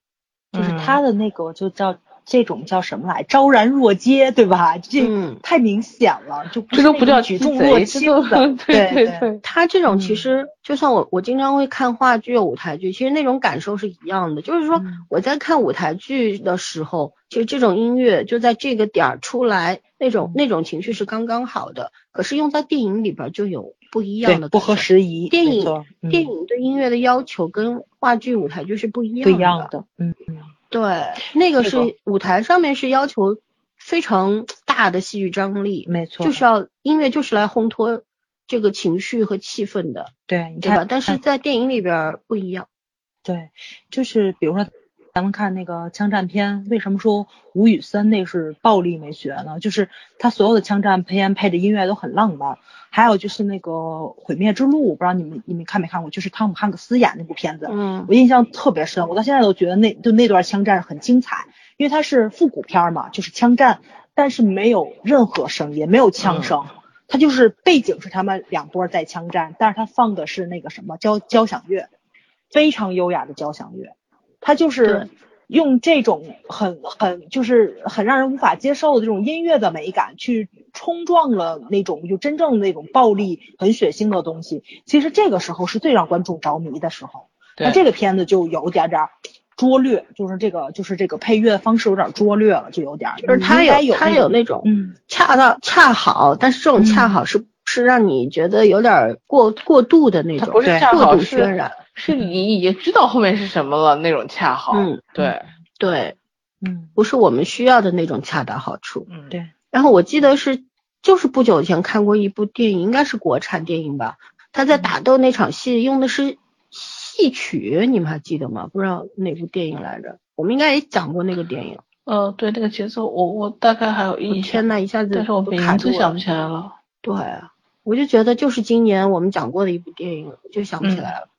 就是嗯他的那个我就叫这种叫什么来，昭然若揭，对吧？这嗯太明显了，就这都不叫举重若轻的，对对对。他这种其嗯实就像我，我经常会看话剧、舞台剧，其实那种感受是一样的。就是说嗯我在看舞台剧的时候，其实这种音乐就在这个点儿出来，那种那种情绪是刚刚好的。可是用在电影里边就有不一样的不合。时宜，电影嗯电影对音乐的要求跟话剧、舞台剧是不一样不一样的，嗯嗯，对，那个是舞台上面是要求非常大的戏剧张力，没错，就是要音乐就是来烘托这个情绪和气氛的，对，你吧？但是在电影里边儿不一样。对，就是比如说咱们看那个枪战片，为什么说吴宇森那是暴力美学呢？就是他所有的枪战片配的音乐都很浪漫。还有就是那个《毁灭之路》，我不知道你们你们看没看过，就是汤姆汉克斯演那部片子，嗯我印象特别深，我到现在都觉得那就那段枪战很精彩，因为它是复古片儿嘛，就是枪战，但是没有任何声音，没有枪声，它就是背景是他们两波在枪战，但是它放的是那个什么交交响乐，非常优雅的交响乐，它就是用这种很很就是很让人无法接受的这种音乐的美感去冲撞了那种就真正那种暴力很血腥的东西，其实这个时候是最让观众着迷的时候。那这个片子就有点点儿拙劣，就是这个就是这个配乐方式有点拙劣了，就有点儿就是他应该有他有那种嗯恰到恰好，但是这种恰嗯好是、是让你觉得有点儿过过度的那种，它不是对过度恰好渲染。是你已经知道后面是什么了那种恰好。嗯，对，对，嗯不是我们需要的那种恰到好处。嗯，对然后我记得是就是不久前看过一部电影，应该是国产电影吧。他在打斗那场戏用的是戏曲，你们还记得吗？不知道哪部电影来着？我们应该也讲过那个电影。呃，对那个节奏，我我大概还有我印象天，呐，一下子但是我名字想不起来了。对，我就觉得就是今年我们讲过的一部电影，就想不起来了。但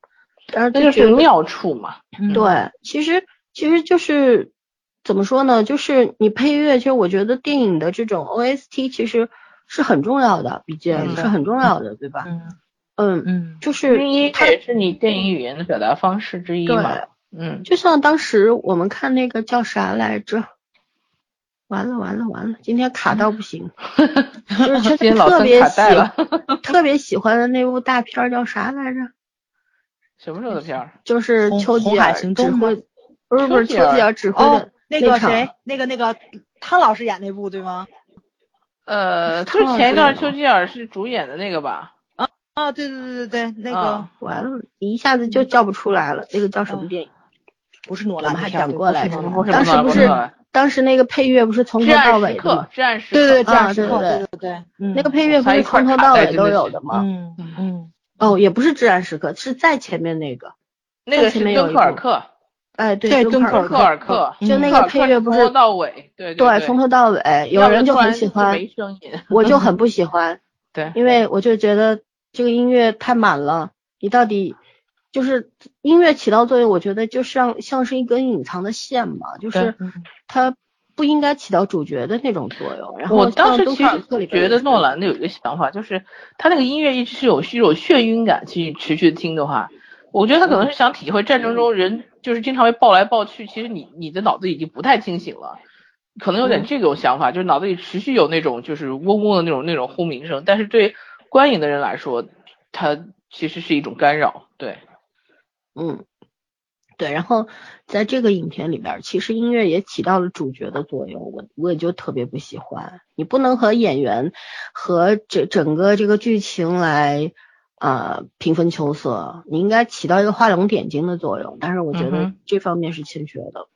是那就是妙处嘛。嗯对，其实其实就是怎么说呢？就是你配乐，其实我觉得电影的这种 OST 其实是很重要的，BGM 嗯是很重要的，对吧？嗯嗯，嗯就是它也是你电影语言的表达方式之一嘛。嗯，就像当时我们看那个叫啥来着？完了完了完了，今天卡到不行，就是特别喜。特别喜欢的那部大片儿叫啥来着？什么时候的片儿？就是丘吉尔指行动吗挥，不是不是丘吉尔指挥哦的，那个谁，那个那个汤老师演那部对吗？呃，就汤老是前一段师丘吉尔是主演的那个吧？啊，对对对对对，那个啊完了，一下子就叫不出来了。那个叫什么嗯电影？不是诺我们还兰的片儿，对讲过来当时不是当时那个配乐不是从头到尾的。对对对，对对对那个配乐不是从头到尾都有的吗？嗯嗯哦，也不是至暗时刻，是在前面那个。那个是前面有尔克，哎，对，对敦刻尔克，就那个配乐不是从头到尾，对对，对，从头到尾，有人就很喜欢没，声音。我就很不喜欢，对，因为我就觉得这个音乐太满了，你到底就是音乐起到作用，我觉得就像像是一根隐藏的线吧，就是嗯。它不应该起到主角的那种作用。然后我当时其实觉得诺兰的有一个想法，就是他那个音乐一直是有是有眩晕感，其实持续听的话，我觉得他可能是想体会战争中人就是经常会抱来抱去，其实你你的脑子已经不太清醒了，可能有点这种想法，就是脑子里持续有那种就是嗡嗡的那种那种轰鸣声，但是对观影的人来说，它其实是一种干扰，对，嗯，对，然后在这个影片里边儿，其实音乐也起到了主角的作用，我我也就特别不喜欢。你不能和演员和整整个这个剧情来啊、呃平分秋色，你应该起到一个画龙点睛的作用。但是我觉得这方面是欠缺的，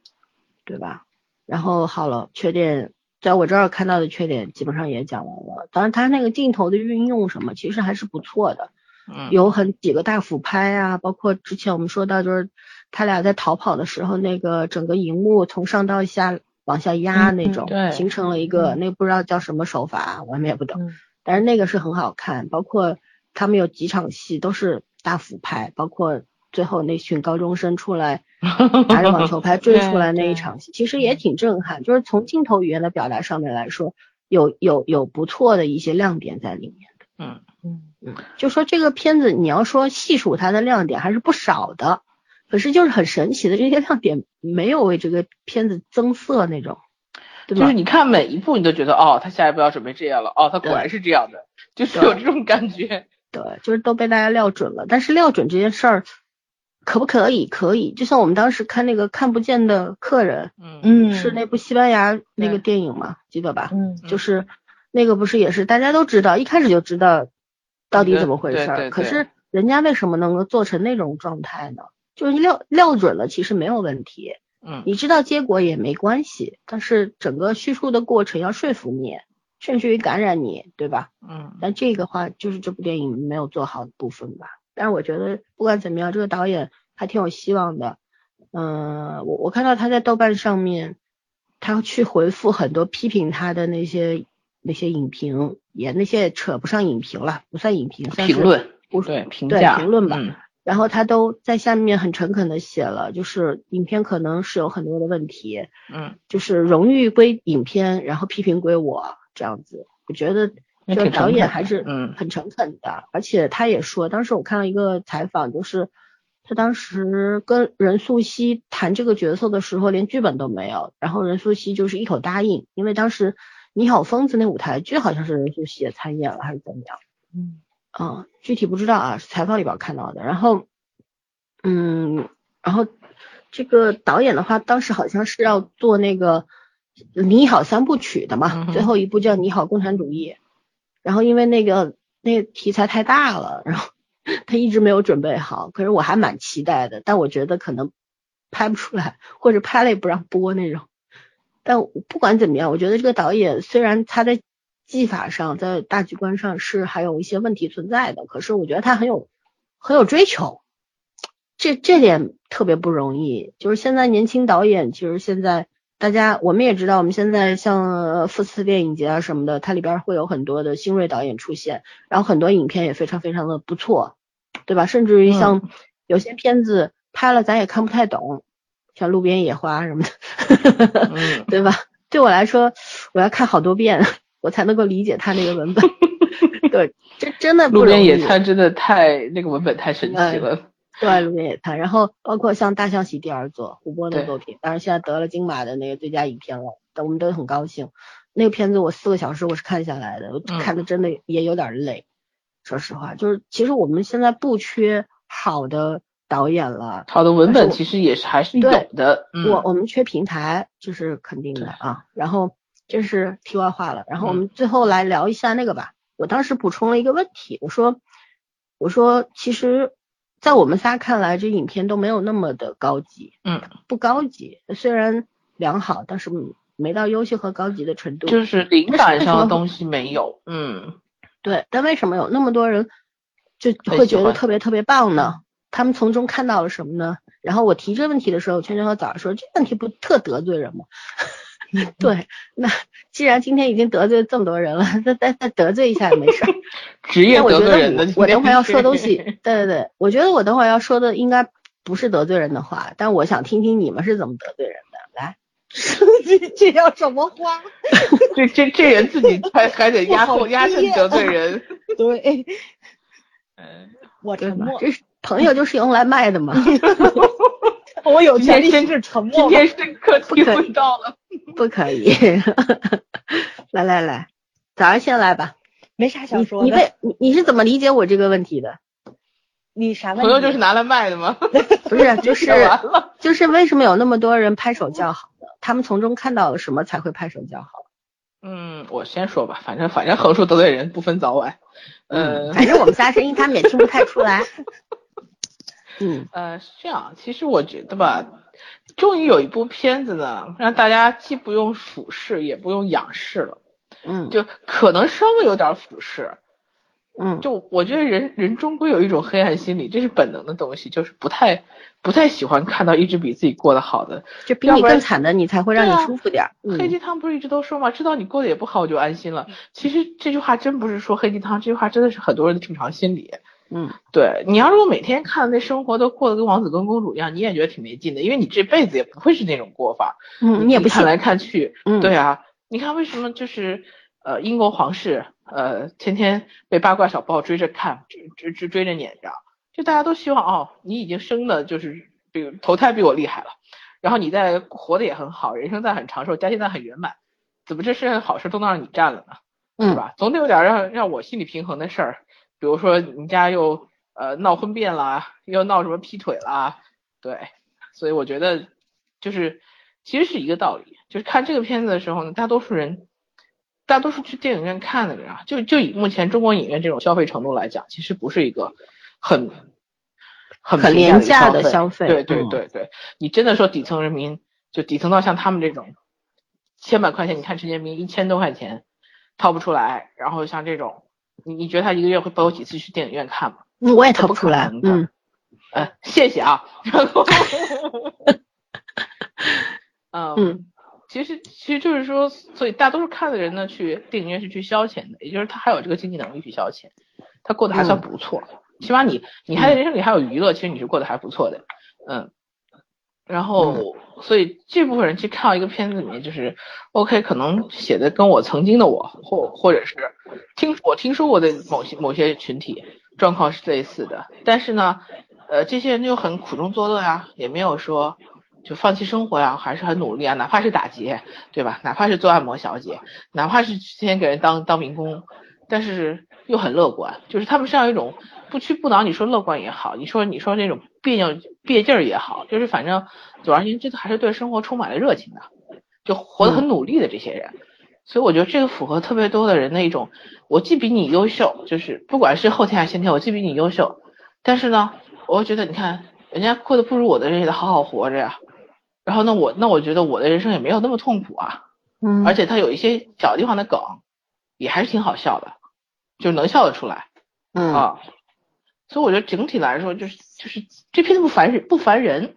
对吧？然后好了，缺点在我这儿看到的缺点基本上也讲完了。当然，他那个镜头的运用什么，其实还是不错的。嗯，有很几个大俯拍啊，包括之前我们说到，就是他俩在逃跑的时候，那个整个荧幕从上到下往下压那种，对形成了一个那不知道叫什么手法，我们也不懂。嗯但是那个是很好看，包括他们有几场戏都是大俯拍，包括最后那群高中生出来 拿着网球拍追出来那一场戏，其实也挺震撼。就是从镜头语言的表达上面来说，有有有不错的一些亮点在里面。嗯嗯嗯就说这个片子，你要说细数它的亮点还是不少的，可是就是很神奇的，这些亮点没有为这个片子增色那种，对吧？就是你看每一部，你都觉得哦，他下一步要准备这样了，哦，他果然是这样的，就是有这种感觉。对，就是都被大家料准了。但是料准这件事儿，可不可以？可以。就像我们当时看那个看不见的客人，嗯嗯是那部西班牙那个电影嘛，记得吧？嗯就是那个不是也是大家都知道，一开始就知道到底怎么回事儿。对对对可是人家为什么能够做成那种状态呢？就是料料准了，其实没有问题。嗯你知道结果也没关系，但是整个叙述的过程要说服你，甚至于感染你，对吧？嗯但这个话就是这部电影没有做好的部分吧。但是我觉得不管怎么样，这个导演还挺有希望的。嗯、我我看到他在豆瓣上面，他去回复很多批评他的那些那些影评，也那些也扯不上影评了，不算影评，算是评论不对评对价评论吧。嗯然后他都在下面很诚恳的写了，就是影片可能是有很多的问题，嗯，就是荣誉归影片，然后批评归我这样子。我觉得也这个导演还是嗯很诚恳的，而且他也说，当时我看到一个采访，就是他当时跟任素汐谈这个角色的时候，连剧本都没有，然后任素汐就是一口答应，因为当时《你好，疯子》那舞台剧好像是任素汐也参演了，还是怎么样？嗯嗯，具体不知道啊，是采访里边看到的。然后，嗯，然后这个导演的话，当时好像是要做那个《你好》三部曲的嘛，嗯最后一部叫《你好，共产主义》。然后因为那个那个题材太大了，然后 他一直没有准备好。可是我还蛮期待的，但我觉得可能拍不出来，或者拍了也不让播那种。但不管怎么样，我觉得这个导演虽然他在技法上，在大局观上是还有一些问题存在的，可是我觉得他很有很有追求，这这点特别不容易。就是现在年轻导演，其实现在大家我们也知道，我们现在像呃富斯电影节啊什么的，它里边会有很多的新锐导演出现，然后很多影片也非常非常的不错，对吧？甚至于像有些片子拍了咱也看不太懂，像路边野花什么的，嗯 对吧？对我来说，我要看好多遍，我才能够理解他那个文本。对，这真的不路边野餐真的太那个文本太神奇了。对，路边野餐，然后包括像《大象席地而坐》胡波的对作品，当然现在得了金马的那个最佳影片了，但我们都很高兴。那个片子我四个小时我是看下来的，看的真的也有点累。说实话，就是其实我们现在不缺好的导演了，好的文本其实也是还是有的。嗯我我们缺平台，这是肯定的啊。然后这是题外话了，然后我嗯们最后来聊一下那个吧。我当时补充了一个问题，我说我说其实，在我们仨看来，这影片都没有那么的高级，嗯，不高级，虽然良好，但是没到优秀和高级的程度。就是灵感上的东西没有。嗯，对，但为什么有那么多人就会觉得特别特别棒呢？他们从中看到了什么呢？然后我提这个问题的时候，圈圈和早上说这问题不特得罪人吗？对，那既然今天已经得罪这么多人了，再再再得罪一下也没事儿。职业得得罪人的。我我等会儿要说东西，对对对，我觉得我等会儿要说的应该不是得罪人的话，但我想听听你们是怎么得罪人的。来，这这叫什么话？这这这人自己还还得压后压职业阵得罪人。对，嗯，我沉默，这是朋友就是用来卖的嘛。我有权利今天限制沉今默。天深刻体不可会到了。不可以。来来来，早上先来吧。没啥想说的。你为你你是怎么理解我这个问题的？你啥问题？朋友就是拿来卖的吗？不是，就是。就是为什么有那么多人拍手叫好呢？他们从中看到了什么才会拍手叫好？嗯，我先说吧，反正反正横竖得罪人不分早晚。嗯反正我们仨声音他们也听不太出来。嗯呃，是这样，其实我觉得吧，终于有一部片子呢，让大家既不用俯视，也不用仰视了，嗯，就可能稍微有点俯视。嗯，就我觉得人人终归有一种黑暗心理，这是本能的东西，就是不太不太喜欢看到一直比自己过得好的。就比你更惨的，你才会让你舒服点儿。黑鸡汤不是一直都说吗？知道你过得也不好，我就安心了。其实这句话真不是说黑鸡汤，这句话真的是很多人的正常心理。嗯对你要如果每天看那生活都过得跟王子跟公主一样，你也觉得挺没劲的，因为你这辈子也不会是那种过法。嗯，你也不信。看来看去，嗯对啊，你看为什么就是呃英国皇室呃天天被八卦小报追着看，追追追追着撵着，就大家都希望哦，你已经生的就是比如投胎比我厉害了，然后你在活得也很好，人生在很长寿，家庭在很圆满，怎么这世上好事都能让你占了呢？嗯是吧？总得有点让让我心理平衡的事儿，比如说你家又呃闹婚变啦，又闹什么劈腿啦，对，所以我觉得就是其实是一个道理，就是看这个片子的时候呢，大多数人，大多数去电影院看的人啊，就就以目前中国影院这种消费程度来讲，其实不是一个很很很廉价的的消费对对嗯。对对，你真的说底层人民，就底层到像他们这种千把块钱，你看陈建斌一千多块钱掏不出来，然后像这种，你你觉得他一个月会包几次去电影院看吗？嗯，我也这不掏不出来。嗯呃，谢谢啊。嗯嗯其实其实就是说，所以大多数看的人呢，去电影院是去消遣的，也就是他还有这个经济能力去消遣，他过得还算不错。起码你你还在人生里还有娱乐，其实你是过得还不错的，嗯。然后，所以这部分人去看到一个片子里面，就是 OK，可能写的跟我曾经的我，或或者是听我听说过的某些某些群体状况是类似的，但是呢，呃，这些人就很苦中作乐啊，也没有说就放弃生活呀，还是很努力啊，哪怕是打劫，对吧？哪怕是做按摩小姐，哪怕是天天给人当当民工，但是又很乐观，就是他们是有一种不屈不挠。你说乐观也好，你说你说那种别扭别劲儿也好，就是反正总而言之，还是对生活充满了热情的，就活得很努力的这些人。所以我觉得这个符合特别多的人的一种，我既比你优秀，就是不管是后天还是先天，我既比你优秀，但是呢，我又觉得你看人家过得不如我的人也得好好活着呀。然后呢，我那我觉得我的人生也没有那么痛苦啊，嗯，而且他有一些小地方的梗，也还是挺好笑的，就能笑得出来嗯啊。所以我觉得整体来说，就是就是这片子不烦人，不烦人，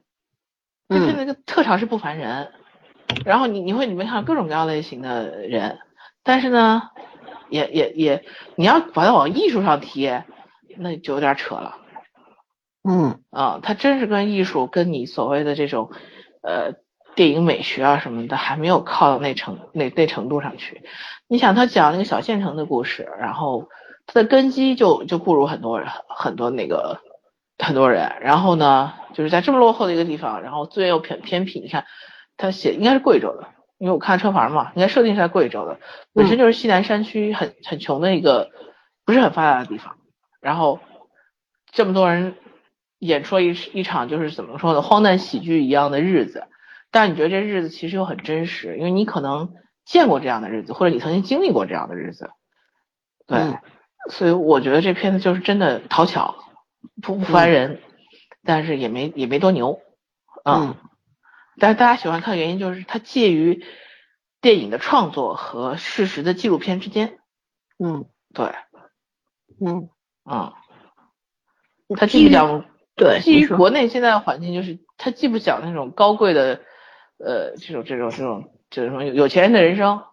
这片子的特长是不烦人。然后你你会里面看到各种各样类型的人，但是呢，也也也，你要把它往艺术上贴，那就有点扯了。嗯啊，它真是跟艺术跟你所谓的这种呃电影美学啊什么的，还没有靠到那程那那程度上去。你想，他讲那个小县城的故事，然后他的根基就就不如很多人很多那个很多人。然后呢，就是在这么落后的一个地方，然后资源又偏偏僻。你看，他写应该是贵州的，因为我看车牌嘛，应该设定是在贵州的，本身就是西南山区很很穷的一个不是很发达的地方。然后这么多人。演出了一一场就是怎么说呢，荒诞喜剧一样的日子，但你觉得这日子其实又很真实，因为你可能见过这样的日子，或者你曾经经历过这样的日子，对，嗯所以我觉得这片子就是真的讨巧，不不烦人，但是也没也没多牛，嗯。但是大家喜欢看的原因就是它介于电影的创作和事实的纪录片之间，嗯。对，嗯，嗯，它既不讲。对，基于国内现在的环境，就是它既不讲那种高贵的，呃，这种这种这种这种有有钱人的人生，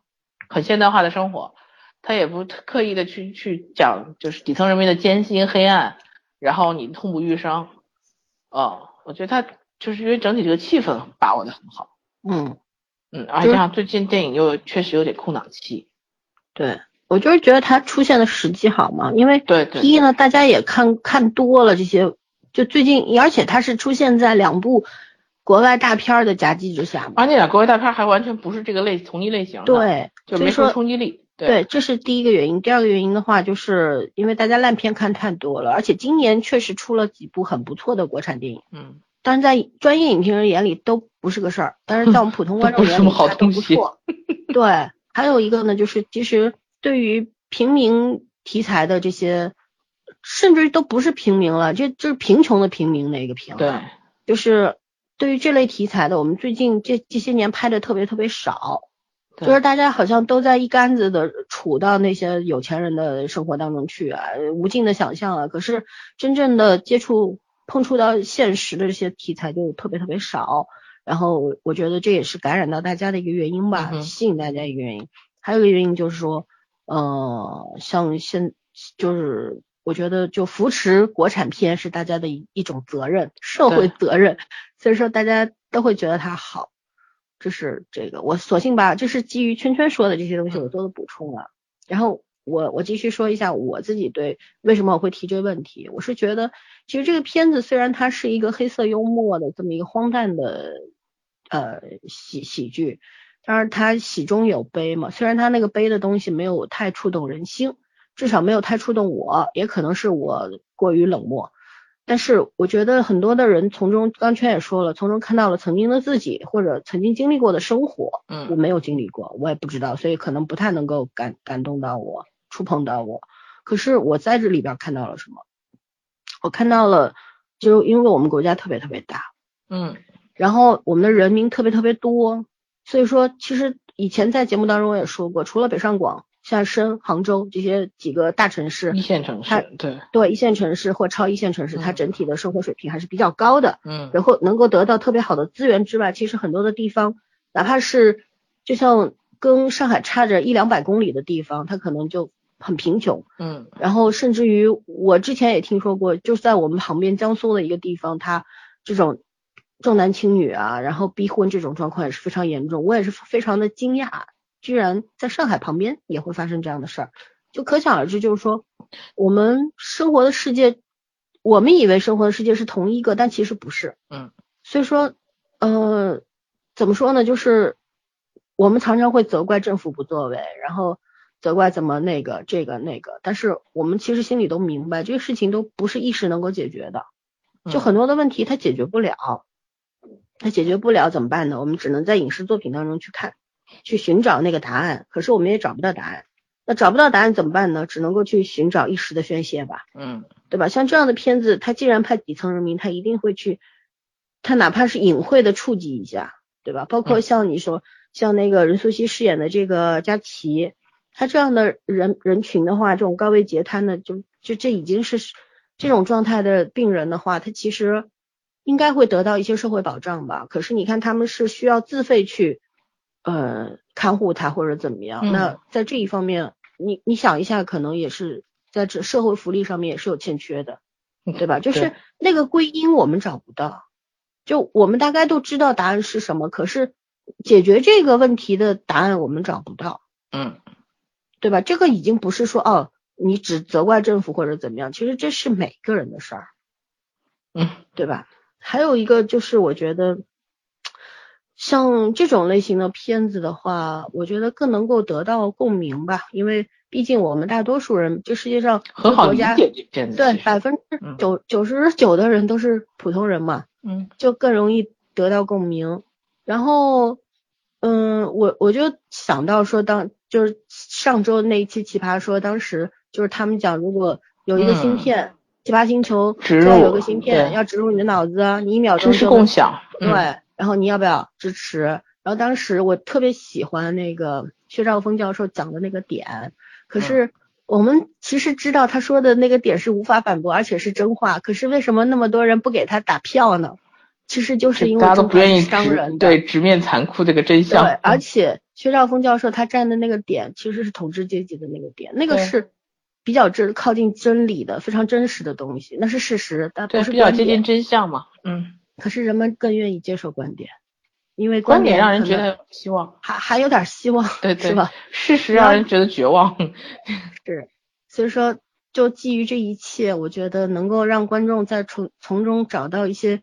很现代化的生活，它也不刻意的去去讲就是底层人民的艰辛黑暗，然后你痛不欲生，哦，我觉得他就是因为整体这个气氛把握的很好，嗯，嗯，而且加上最近电影又确实有点空档期，对。我就是觉得它出现的时机好嘛，因为对一呢，大家也看看多了这些，就最近，而且它是出现在两部国外大片儿的夹击之下嘛。而那俩国外大片还完全不是这个类同一类型的，，对，就没说冲击力，对，这是第一个原因。第二个原因的话，就是因为大家烂片看太多了，而且今年确实出了几部很不错的国产电影，嗯，但是在专业影评人眼里都不是个事儿，但是在我们普通 观众眼里都不是什么好它都不错。对，还有一个呢，就是其实对于平民题材的这些，甚至于都不是平民了，这就是贫穷的平民那个平，对，就是对于这类题材的，我们最近这这些年拍的特别特别少，对就是大家好像都在一竿子的杵到那些有钱人的生活当中去啊，无尽的想象啊。可是真正的接触碰触到现实的这些题材就特别特别少。然后我觉得这也是感染到大家的一个原因吧，嗯吸引大家一个原因。还有一个原因就是说，呃，像现就是我觉得就扶持国产片是大家的一一种责任，社会责任，所以说大家都会觉得它好。这是这个，我索性吧这是基于圈圈说的这些东西我做了补充了。然后我我继续说一下我自己对为什么我会提这个问题，我是觉得其实这个片子虽然它是一个黑色幽默的这么一个荒诞的呃喜喜剧，当然它喜中有悲嘛，虽然它那个悲的东西没有太触动人心，至少没有太触动我，也可能是我过于冷漠。但是我觉得很多的人从中，刚圈也说了，从中看到了曾经的自己或者曾经经历过的生活。嗯我嗯没有经历过，我也不知道，所以可能不太能够感感动到我，触碰到我。可是我在这里边看到了什么？我看到了，就因为我们国家特别特别大，嗯然后我们的人民特别特别多，所以说其实以前在节目当中我也说过，除了北上广、像深、杭州这些几个大城市一，线城市对对一线城市或超一线城市，它嗯整体的生活水平还是比较高的。嗯然后能够得到特别好的资源之外，其实很多的地方，哪怕是就像跟上海差着一两百公里的地方，它可能就很贫穷。嗯然后甚至于我之前也听说过，就是在我们旁边江苏的一个地方，它这种重男轻女啊，然后逼婚这种状况也是非常严重。我也是非常的惊讶，居然在上海旁边也会发生这样的事儿，就可想而知，就是说我们生活的世界，我们以为生活的世界是同一个，但其实不是。嗯所以说，呃，怎么说呢？就是我们常常会责怪政府不作为，然后责怪怎么那个这个那个，但是我们其实心里都明白，这个事情都不是一时能够解决的，就嗯很多的问题它解决不了，它解决不了怎么办呢？我们只能在影视作品当中去看，去寻找那个答案，可是我们也找不到答案。那找不到答案怎么办呢？只能够去寻找一时的宣泄吧。嗯对吧？像这样的片子，他既然拍底层人民，他一定会去，他哪怕是隐晦的触及一下，对吧？包括嗯像你说，像那个任素汐饰演的这个佳琪，他这样的人人群的话，这种高位截瘫的，就就这已经是这种状态的病人的话，他其实应该会得到一些社会保障吧。可是你看，他们是需要自费去呃看护他或者怎么样，嗯那在这一方面，你你想一下，可能也是在这社会福利上面也是有欠缺的，对吧？就是那个归因我们找不到，就我们大概都知道答案是什么，可是解决这个问题的答案我们找不到，嗯对吧？这个已经不是说哦，你只责怪政府或者怎么样，其实这是每个人的事儿，嗯对吧？还有一个就是我觉得，像这种类型的片子的话，我觉得更能够得到共鸣吧，因为毕竟我们大多数人，这世界上很好理国家解这片子对百分之嗯。九九十九的人都是普通人嘛，嗯。就更容易得到共鸣。然后，嗯，我我就想到说当，就是上周那一期奇葩说，当时就是他们讲，如果有一个芯嗯。片，奇葩星球植说有个芯片要植入你的脑子，啊你一秒钟就共享对，嗯然后你要不要支持？然后当时我特别喜欢那个薛兆丰教授讲的那个点，可嗯是我们其实知道他说的那个点是无法反驳，而且是真话。可是为什么那么多人不给他打票呢？其实就是因为大家都不愿意直伤人。对直面残酷这个真相对，而且薛兆丰教授他站的那个点其实是统治阶级的那个点，那个是比较真靠近真理的，非常真实的东西，那是事实，但对不是比较接近。真相嘛，嗯，可是人们更愿意接受观点，因为观点让人觉得希望，还还有点希望，对对是吧？事实让人觉得绝望，是，所以说，就基于这一切，我觉得能够让观众在从从中找到一些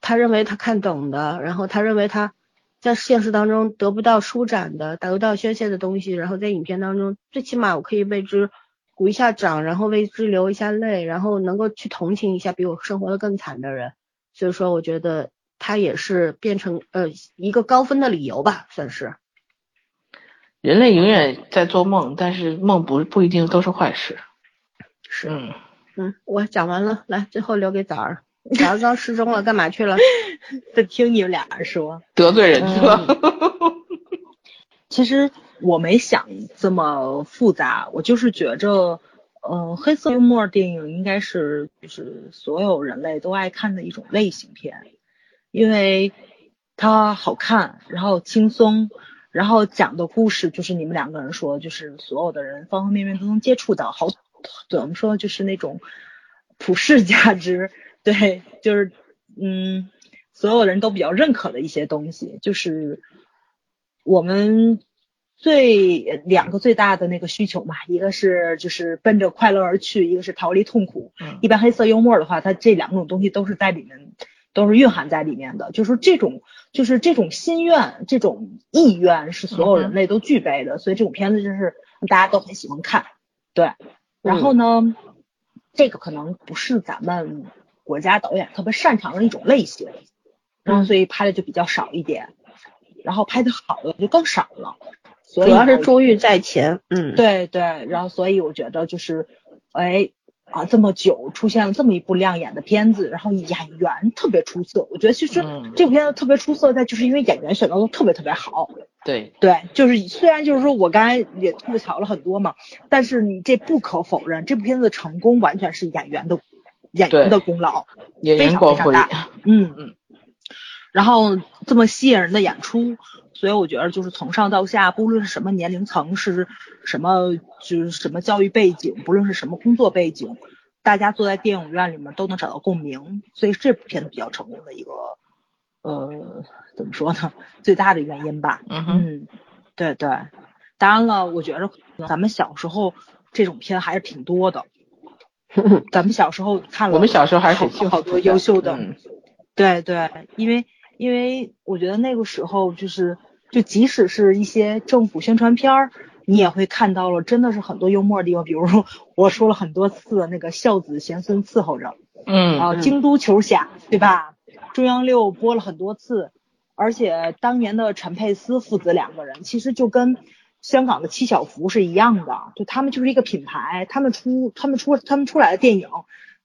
他认为他看懂的，然后他认为他在现实当中得不到舒展的、得不到宣泄的东西，然后在影片当中，最起码我可以为之鼓一下掌，然后为之流一下泪，然后能够去同情一下比我生活的更惨的人。所以说，我觉得他也是变成呃一个高分的理由吧，算是。人类永远在做梦，但是梦不不一定都是坏事，是，嗯。嗯，我讲完了，来，最后留给枣儿。刚刚失踪了，干嘛去了？在听你们俩人说，得罪人去了。其实我没想这么复杂，我就是觉着，嗯，黑色幽默电影应该是就是所有人类都爱看的一种类型片，因为它好看，然后轻松，然后讲的故事就是你们两个人说，就是所有的人方方面面都能接触到，好怎么说就是那种普世价值，对，就是嗯，所有人都比较认可的一些东西，就是。我们最两个最大的那个需求嘛，一个是就是奔着快乐而去，一个是逃离痛苦。一般黑色幽默的话，它这两种东西都是在里面，都是蕴含在里面的。就是这种，就是这种心愿、这种意愿是所有人类都具备的，所以这种片子就是大家都很喜欢看。对，然后呢，这个可能不是咱们国家导演特别擅长的一种类型，然后所以拍的就比较少一点。然后拍的好的就更少了，主要是珠玉在前，嗯，对对，然后所以我觉得就是，哎啊这么久出现了这么一部亮眼的片子，然后演员特别出色，我觉得其实这部片子特别出色在就是因为演员选的都特别特别好，对。对，就是虽然就是说我刚才也吐槽了很多嘛，但是你这不可否认，这部片子的成功完全是演员的演员的功劳，非常非常大，嗯嗯。然后这么吸引人的演出，所以我觉得就是从上到下，不论是什么年龄层，是什么就是什么教育背景，不论是什么工作背景，大家坐在电影院里面都能找到共鸣，所以这部片子比较成功的一个，呃，怎么说呢？最大的原因吧。嗯嗯，对对。当然了，我觉得咱们小时候这种片还是挺多的。咱们小时候看了，我们小时候还是好多优秀的。对对，因为。因为我觉得那个时候就是，就即使是一些政府宣传片儿，你也会看到了，真的是很多幽默的地方。比如说我说了很多次那个孝子贤孙伺候着，嗯，然后京都球侠，对吧？中央六播了很多次，而且当年的陈佩斯父子两个人，其实就跟香港的七小福是一样的，就他们就是一个品牌，他们出他们出他们出来的电影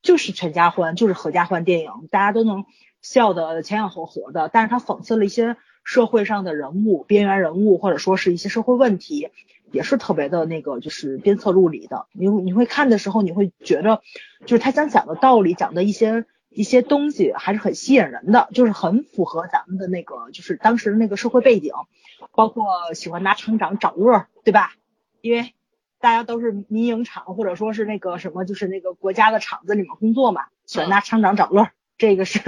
就是全家欢，就是合家欢电影，大家都能。笑的前仰后合的，但是他讽刺了一些社会上的人物、边缘人物，或者说是一些社会问题，也是特别的那个，就是鞭策入里的。你你会看的时候，你会觉得，就是他想讲的道理，讲的一些一些东西，还是很吸引人的，就是很符合咱们的那个，就是当时的那个社会背景，包括喜欢拿厂长找乐，对吧？因为大家都是民营厂，或者说是那个什么，就是那个国家的厂子里面工作嘛，喜欢拿厂长找乐。这个是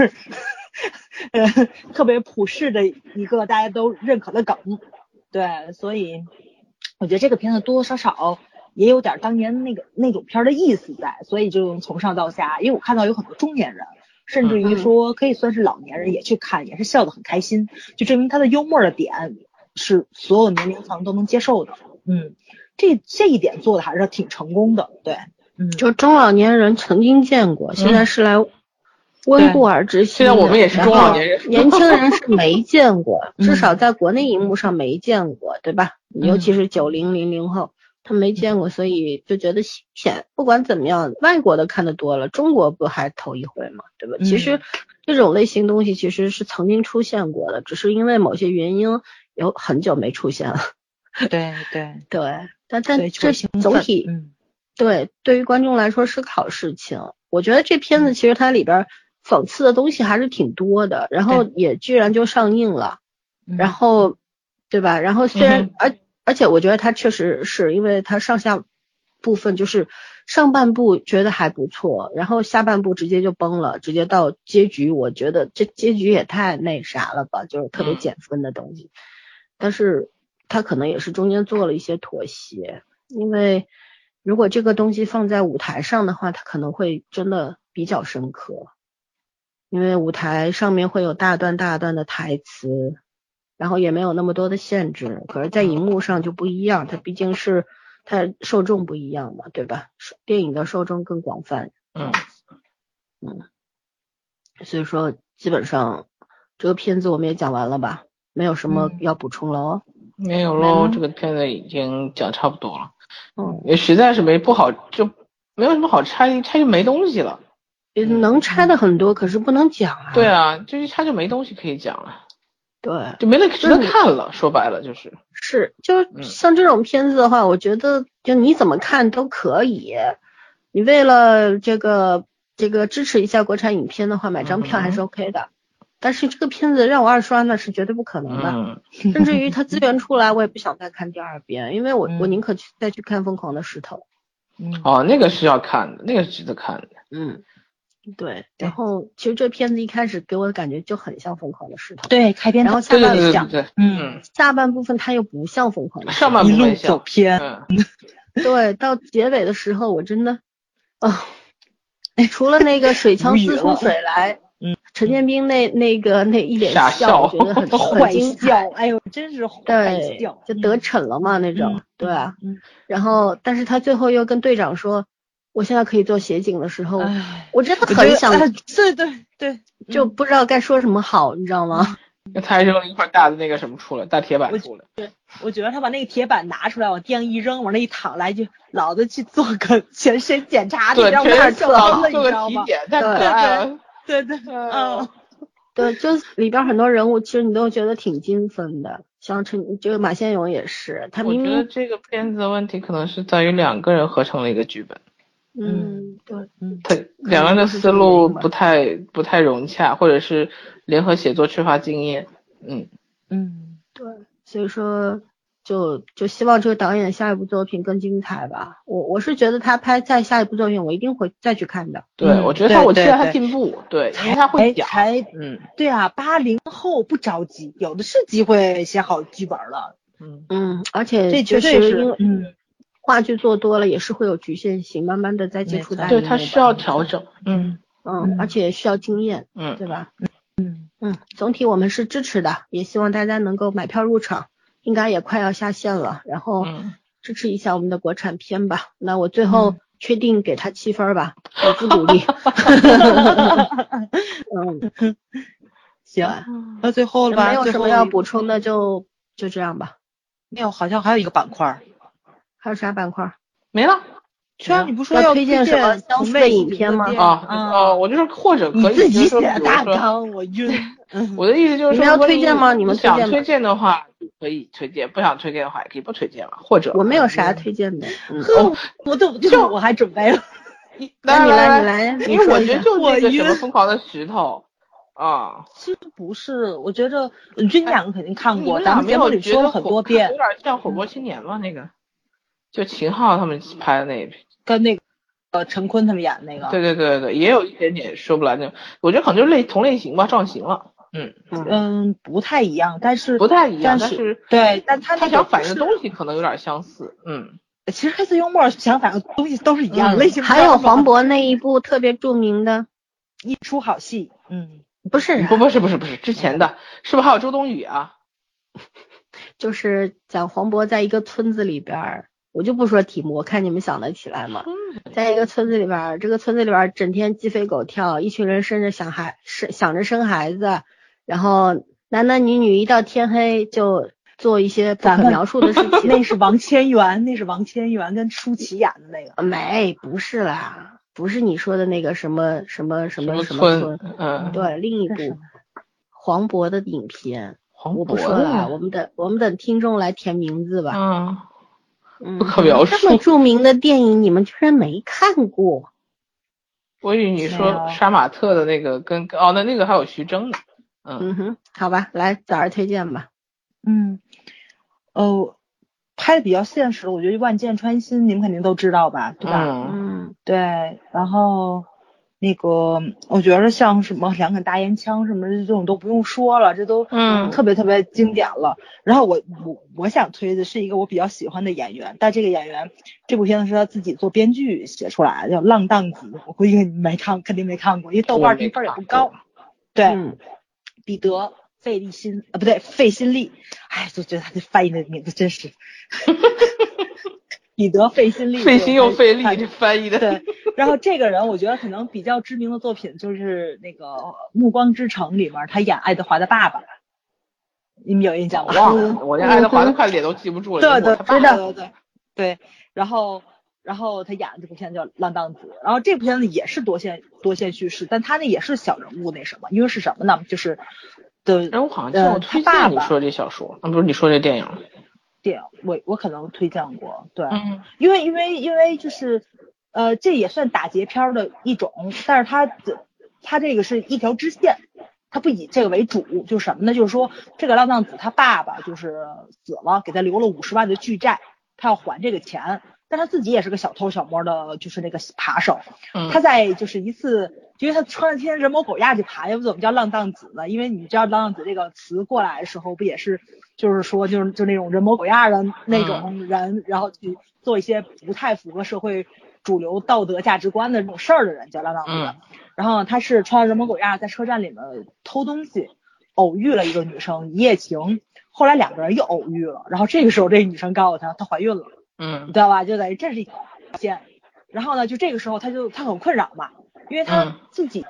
呃特别普世的一个大家都认可的梗，对，所以我觉得这个片子多多少少也有点当年那个那种片的意思在，所以就从上到下，因为我看到有很多中年人，甚至于说可以算是老年人也去看，也是笑得很开心，就证明他的幽默的点是所有年龄层都能接受的，嗯，这这一点做的还是挺成功的，对，嗯，就中老年人曾经见过，现在是来。温故而知新。现在我们也是中老年人，年轻人是没见过，至少在国内荧幕上没见过，对吧？尤其是九零零零后，他没见过，所以就觉得新鲜。不管怎么样，外国的看的多了，中国不还头一回嘛？对吧？其实这种类型东西其实是曾经出现过的，只是因为某些原因有很久没出现了。对对 对，但但这总体，对对于观众来说是个好事情。我觉得这片子其实它里边。讽刺的东西还是挺多的，然后也居然就上映了，然后，对吧？然后虽然而而且我觉得它确实是因为它上下部分就是上半部觉得还不错，然后下半部直接就崩了，直接到结局，我觉得这结局也太那啥了吧，就是特别减分的东西。但是他可能也是中间做了一些妥协，因为如果这个东西放在舞台上的话，它可能会真的比较深刻。因为舞台上面会有大段大段的台词，然后也没有那么多的限制，可是，在荧幕上就不一样，它毕竟是它受众不一样嘛，对吧？电影的受众更广泛，嗯嗯，所以说基本上这个片子我们也讲完了吧，没有什么要补充了哦。没有喽，这个片子已经讲差不多了，嗯，也实在是没不好，就没有什么好拆，拆就没东西了。能拆的很多，可是不能讲啊。对啊，就一拆就没东西可以讲了，对，就没得值得看了。说白了就是是，就像这种片子的话，我觉得就你怎么看都可以。你为了这个这个支持一下国产影片的话，买张票还是 OK 的。但是这个片子让我二刷那是绝对不可能的，甚至于它资源出来，我也不想再看第二遍，因为我我宁可去再去看《疯狂的石头》。嗯，哦，那个是要看的，那个是值得看的。嗯，对。然后其实这片子一开始给我的感觉就很像《疯狂的石头》。对，开篇然后下半对像，对，嗯，下半部分它又不像《疯狂的上半部分走偏。对，到结尾的时候我真的，啊，除了那个水枪四出水来。嗯，陈建斌那那个那一脸笑，我觉得很 很精彩，哎呦，真是坏笑，就得逞了嘛那种，对啊。然后，但是他最后又跟队长说，我现在可以做协警的时候，我真的很想，对对对，就不知道该说什么好，你知道吗？那他还扔了一块大的那个什么出来，大铁板出来。对，我觉得他把那个铁板拿出来，往地上一扔，往那一躺，来句老子去做个全身检查，对，让我太笑了，做个体检，太可爱了。对对，嗯，对，就里边很多人物，其实你都觉得挺精分的，像陈这个马先勇也是，他明明这个片子的问题可能是在于两个人合成了一个剧本，嗯，对，嗯，他两个人的思路不太不太融洽，或者是联合写作缺乏经验，嗯嗯，对，所以说。就就希望这个导演下一部作品更精彩吧。我我是觉得他拍再下一部作品，我一定会再去看的。对，我觉得他，我期待他进步。对，因为他会讲。才嗯，对啊，八零后不着急，有的是机会写好剧本了。嗯嗯，而且这绝对是，嗯，话剧做多了也是会有局限性，慢慢的在接触大对他需要调整。嗯嗯，而且需要经验。嗯，对吧？嗯嗯，总体我们是支持的，也希望大家能够买票入场。应该也快要下线了，然后支持一下我们的国产片吧。那我最后确定给他七分吧，我不努力。嗯，行，那最后了吧？没有什么要补充的，就就这样吧。没有，好像还有一个板块，还有啥板块？没了。虽然你不说要推荐什么消费影片吗？啊啊！我就是或者可以自己写大纲，我晕。我的意思就是说，你们要推荐吗？你们想推荐的话可以推荐，不想推荐的话也可以不推荐了。或者我没有啥推荐的。呵，我都就我还准备了。来你来，你来，因为我觉得就那个什么疯狂的石头啊，其实不是，我觉着你这两个肯定看过，咱们节目里说了很多遍，有点像火锅青年嘛那个，就秦昊他们拍的那一片。跟那个呃陈坤他们演的那个，对对对对也有一点点说不来那种，我觉得可能就是类同类型吧，撞型了。嗯嗯，不太一样，但是不太一样，但是对，但他他想反映的东西可能有点相似。嗯，其实黑色幽默想反映的东西都是一样类型。还有黄渤那一部特别著名的《一出好戏》，嗯，不是，不不是不是不是之前的，是不是还有周冬雨啊？就是讲黄渤在一个村子里边。我就不说题目，我看你们想得起来吗？在一个村子里边，这个村子里边整天鸡飞狗跳，一群人生着想孩生想着生孩子，然后男男女女一到天黑就做一些不可描述的事 情。那是王千源，那是王千源跟舒淇演的那个。没，不是啦，不是你说的那个什么什么什么什么村。嗯，对，另一部黄渤的影片。黄渤我不说了，我们等我们等听众来填名字吧。嗯。不可描述。这么著名的电影，你们居然没看过？我以为你说杀马特的那个跟哦，那那个还有徐峥呢。嗯哼，好吧，来早儿推荐吧。嗯，哦，拍的比较现实，我觉得《万箭穿心》你们肯定都知道吧，对吧？嗯，对，然后。那个，我觉得像什么两杆大烟枪什么的这种都不用说了，这都嗯特别特别经典了。然后我我我想推的是一个我比较喜欢的演员，但这个演员这部片子是他自己做编剧写出来的，叫《浪荡子》，我估计你没看，肯定没看过，因为豆瓣评分也不高。对，彼得费利辛啊，不对，费辛利，哎，就觉得他这翻译的名字真是。彼得费心力，费心又费力，这翻译的。对，然后这个人我觉得可能比较知名的作品就是那个《暮光之城》里面他演爱德华的爸爸，你们有印象吗？忘了，我连爱德华的快脸都记不住了。对对。对对对。然后然后他演的这部片子叫《浪荡子》，然后这部片子也是多线多线叙事，但他那也是小人物那什么，因为是什么呢？就是的，哎，我好像见过推他爸爸荐你说这小说，啊，不是你说这电影，电影，我我可能推荐过，对，嗯。因为因为因为就是呃，这也算打劫片儿的一种，但是它的它这个是一条支线，它不以这个为主，就是什么呢？就是说这个浪荡子他爸爸就是死了，给他留了五十万的巨债，他要还这个钱，但他自己也是个小偷小摸的，就是那个扒手，嗯。他在就是一次，因为他穿着天人模狗样去爬，要不怎么叫浪荡子呢？因为你知道浪荡子这个词过来的时候，不也是就是说就是就那种人模狗样的那种人，然后去做一些不太符合社会主流道德价值观的这种事儿的人叫浪荡子。嗯然后他是穿着人模狗样在车站里面偷东西，偶遇了一个女生一夜情，后来两个人又偶遇了，然后这个时候这个女生告诉他她怀孕了。嗯你嗯知道吧？就等于这是一条线。然后呢，就这个时候他就他很困扰嘛，因为嗯他自己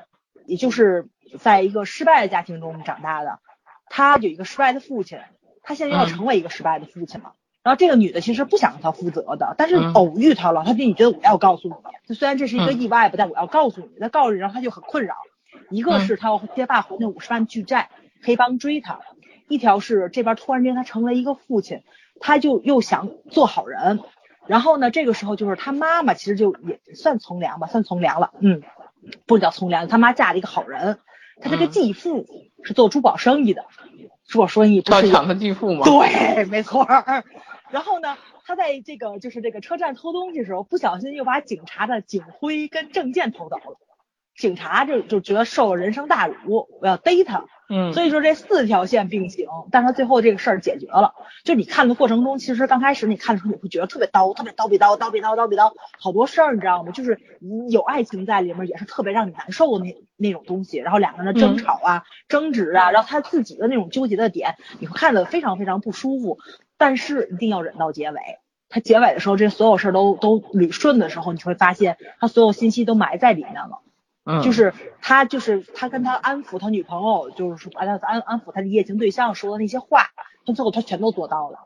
也就是在一个失败的家庭中长大的，他有一个失败的父亲，他现在要嗯成为一个失败的父亲了。然后这个女的其实不想让他负责的，但是嗯偶遇他了，他就你觉得我要告诉你，就虽然这是一个嗯意外吧，但我要告诉你。他告诉你，然后他就很困扰。一个嗯是他要接爸还那五十万巨债，黑帮追他；一条是这边突然间他成为一个父亲，他就又想做好人。然后呢，这个时候就是他妈妈其实就也算从良吧，算从良了，嗯，不叫从良，他妈嫁了一个好人，他这个嗯继父是做珠宝生意的，珠宝生意不是有要抢他继父吗？对，没错儿。然后呢，他在这个就是这个车站偷东西的时候，不小心又把警察的警徽跟证件偷走了。警察就就觉得受了人生大辱，我要逮他。嗯，所以说这四条线并行，但是他最后这个事儿解决了。就你看的过程中，其实刚开始你看的时候，你会觉得特别刀，特别刀比刀，刀比刀，刀比刀，好多事儿，你知道吗？就是有爱情在里面，也是特别让你难受的那那种东西。然后两个人的争吵啊、争执啊，然后他自己的那种纠结的点，你会看得非常非常不舒服。但是一定要忍到结尾。他结尾的时候，这所有事儿都都捋顺的时候，你会发现他所有信息都埋在里面了。嗯就是他就是他跟他安抚他女朋友，就是说安安安抚他的一夜情对象说的那些话，他最后他全都做到了。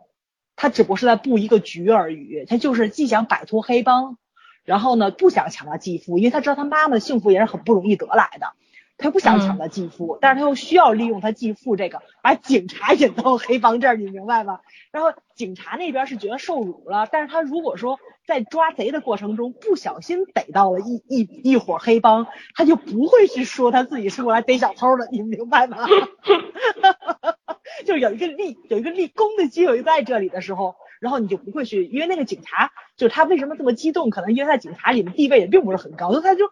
他只不过是在布一个局而已，他就是既想摆脱黑帮，然后呢不想抢他继父，因为他知道他妈妈的幸福也是很不容易得来的，他又不想抢他继父，但是他又需要利用他继父这个把警察引到黑帮这儿，你明白吗？然后警察那边是觉得受辱了，但是他如果说在抓贼的过程中不小心逮到了一一一伙黑帮，他就不会去说他自己是过来逮小偷的，你明白吗？就有一个立有一个立功的机会在这里的时候，然后你就不会去，因为那个警察就是他为什么这么激动，可能因为在警察里面地位也并不是很高，就他就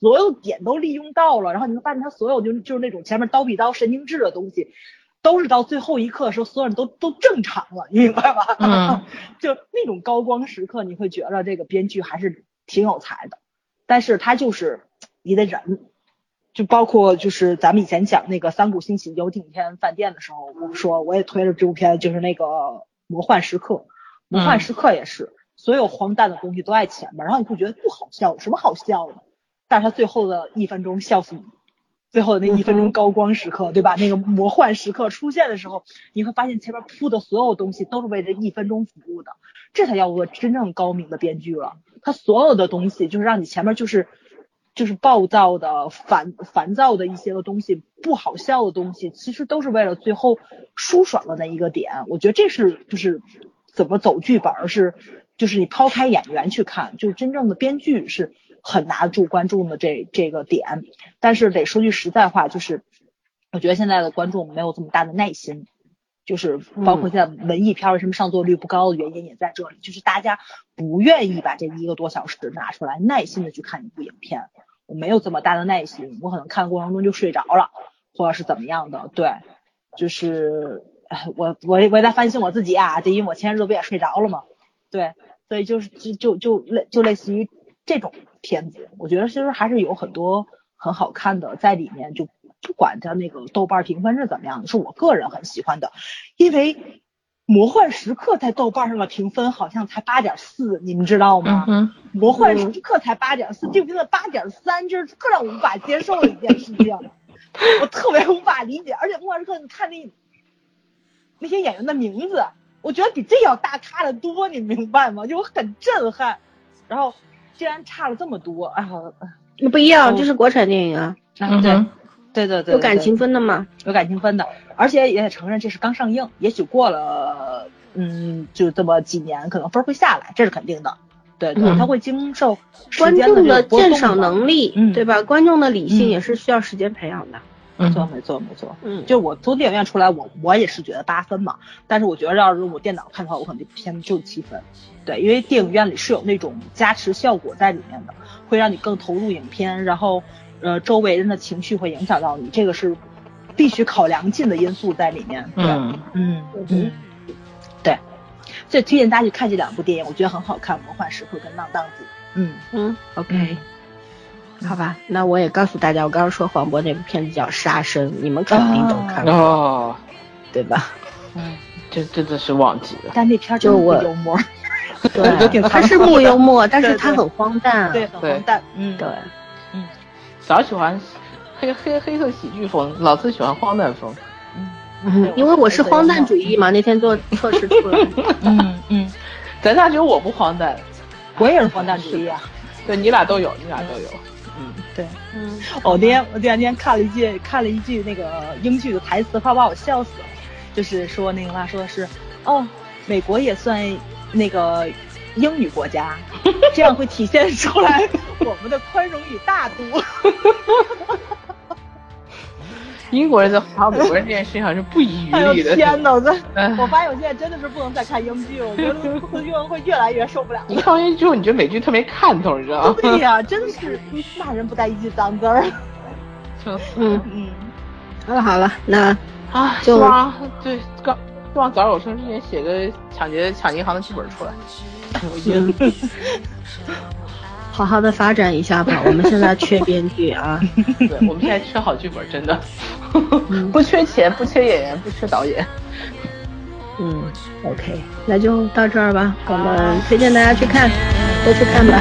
所有点都利用到了，然后你会发现他所有就就是那种前面刀比刀神经质的东西。都是到最后一刻的时候，所有人都都正常了，你明白吗？嗯，就那种高光时刻，你会觉得这个编剧还是挺有才的，但是他就是你得忍，就包括就是咱们以前讲那个三谷兴起游艇天饭店的时候，我说我也推了这部片，就是那个魔幻时刻，魔幻时刻也是，所有荒诞的东西都在前面，然后你会觉得不好笑，有什么好笑的？但是他最后的一分钟笑死你。最后的那一分钟高光时刻，对吧？那个魔幻时刻出现的时候，你会发现前面铺的所有东西都是为这一分钟服务的，这才叫做真正高明的编剧了。他所有的东西就是让你前面就是就是暴躁的、烦烦躁的一些个东西，不好笑的东西，其实都是为了最后舒爽的那一个点。我觉得这是就是怎么走剧本是，就是你抛开演员去看，就是真正的编剧是。很拿得住观众的这这个点，但是得说句实在话，就是我觉得现在的观众没有这么大的耐心，就是包括现在文艺片为什么上座率不高的原因也在这里，就是大家不愿意把这一个多小时拿出来耐心的去看一部影片，我没有这么大的耐心，我可能看过程中就睡着了，或者是怎么样的，对，就是我我我也在反省我自己啊，就因为我前日子不也睡着了嘛，对，所以就是就就就类就类似于这种。片子，我觉得其实还是有很多很好看的在里面，就不管它那个豆瓣评分是怎么样的，是我个人很喜欢的。因为《魔幻时刻》在豆瓣上的评分好像才八点四，你们知道吗？嗯魔幻时刻》才八点四，这部片子八点三，这是更让我无法接受的一件事情，我特别无法理解。而且《魔幻时刻》，你看那那些演员的名字，我觉得比这要大咖的多，你明白吗？就我很震撼。然后竟然差了这么多，哎呀，那不一样，哦这是国产电影啊，啊对对对对，有感情分的嘛。有感情分的，而且也得承认这是刚上映，也许过了嗯就这么几年，可能分会下来，这是肯定的。对对，嗯它会经受时观间众的鉴赏能力，嗯对吧？观众的理性嗯也是需要时间培养的。没错没错没错。嗯，就我从电影院出来，我我也是觉得八分嘛，但是我觉得要是我电脑看的话，我可能偏就是七分。对，因为电影院里是有那种加持效果在里面的，会让你更投入影片，然后呃周围人的情绪会影响到你，这个是必须考量进的因素在里面。对，嗯，嗯。嗯，对，所以推荐大家去看这两部电影，我觉得很好看，《魔幻时刻》跟《浪荡子》。嗯。嗯，OK，好吧，那我也告诉大家，我刚刚说黄渤那部片子叫《杀生》，你们肯定都看过，哦，对吧？嗯，这真的是忘记了。但那片儿就我幽默，对，他是不幽默，但是对对它很荒诞。对，很荒诞。嗯，对，嗯早喜欢黑黑黑色喜剧风，老子喜欢荒诞风。嗯，因为我是荒诞主义嘛，那天做测试出来。嗯嗯，咱俩只有我不荒诞，我也是荒诞主义啊。对你俩都有，你俩都有。嗯，对，嗯，我那天我这两天看了一句看了一句那个英剧的台词，快把我笑死了。就是说那个嘛说的是，哦，美国也算那个英语国家，这样会体现出来我们的宽容与大度。英国人在夸美国人这件事情上是不遗余力的。天哪！我我发现我现在真的是不能再看英剧了，我觉得会越会越来越受不了。你看完英剧之后，你觉得美剧特没看头，你知道吗？对呀、真的是骂人不带一句脏字儿。笑死嗯，嗯，好了好了，那啊！希就望对刚希望早有生之年写个抢劫抢银行的剧本出来。我已经嗯，好好的发展一下吧。我们现在缺编剧啊。对，我们现在缺好剧本，真的，不缺钱，不缺演员，不缺导演。嗯，OK，那就到这儿吧。我们推荐大家去看，都去看吧。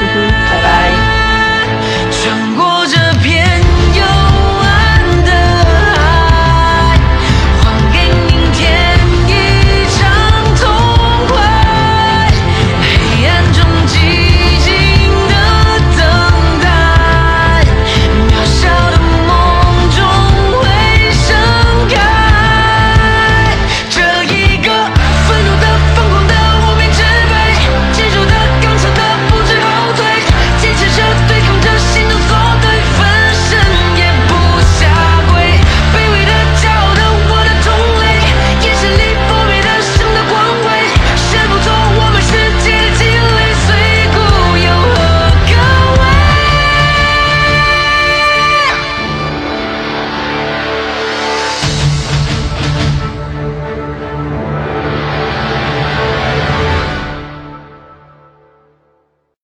嗯哼，拜拜。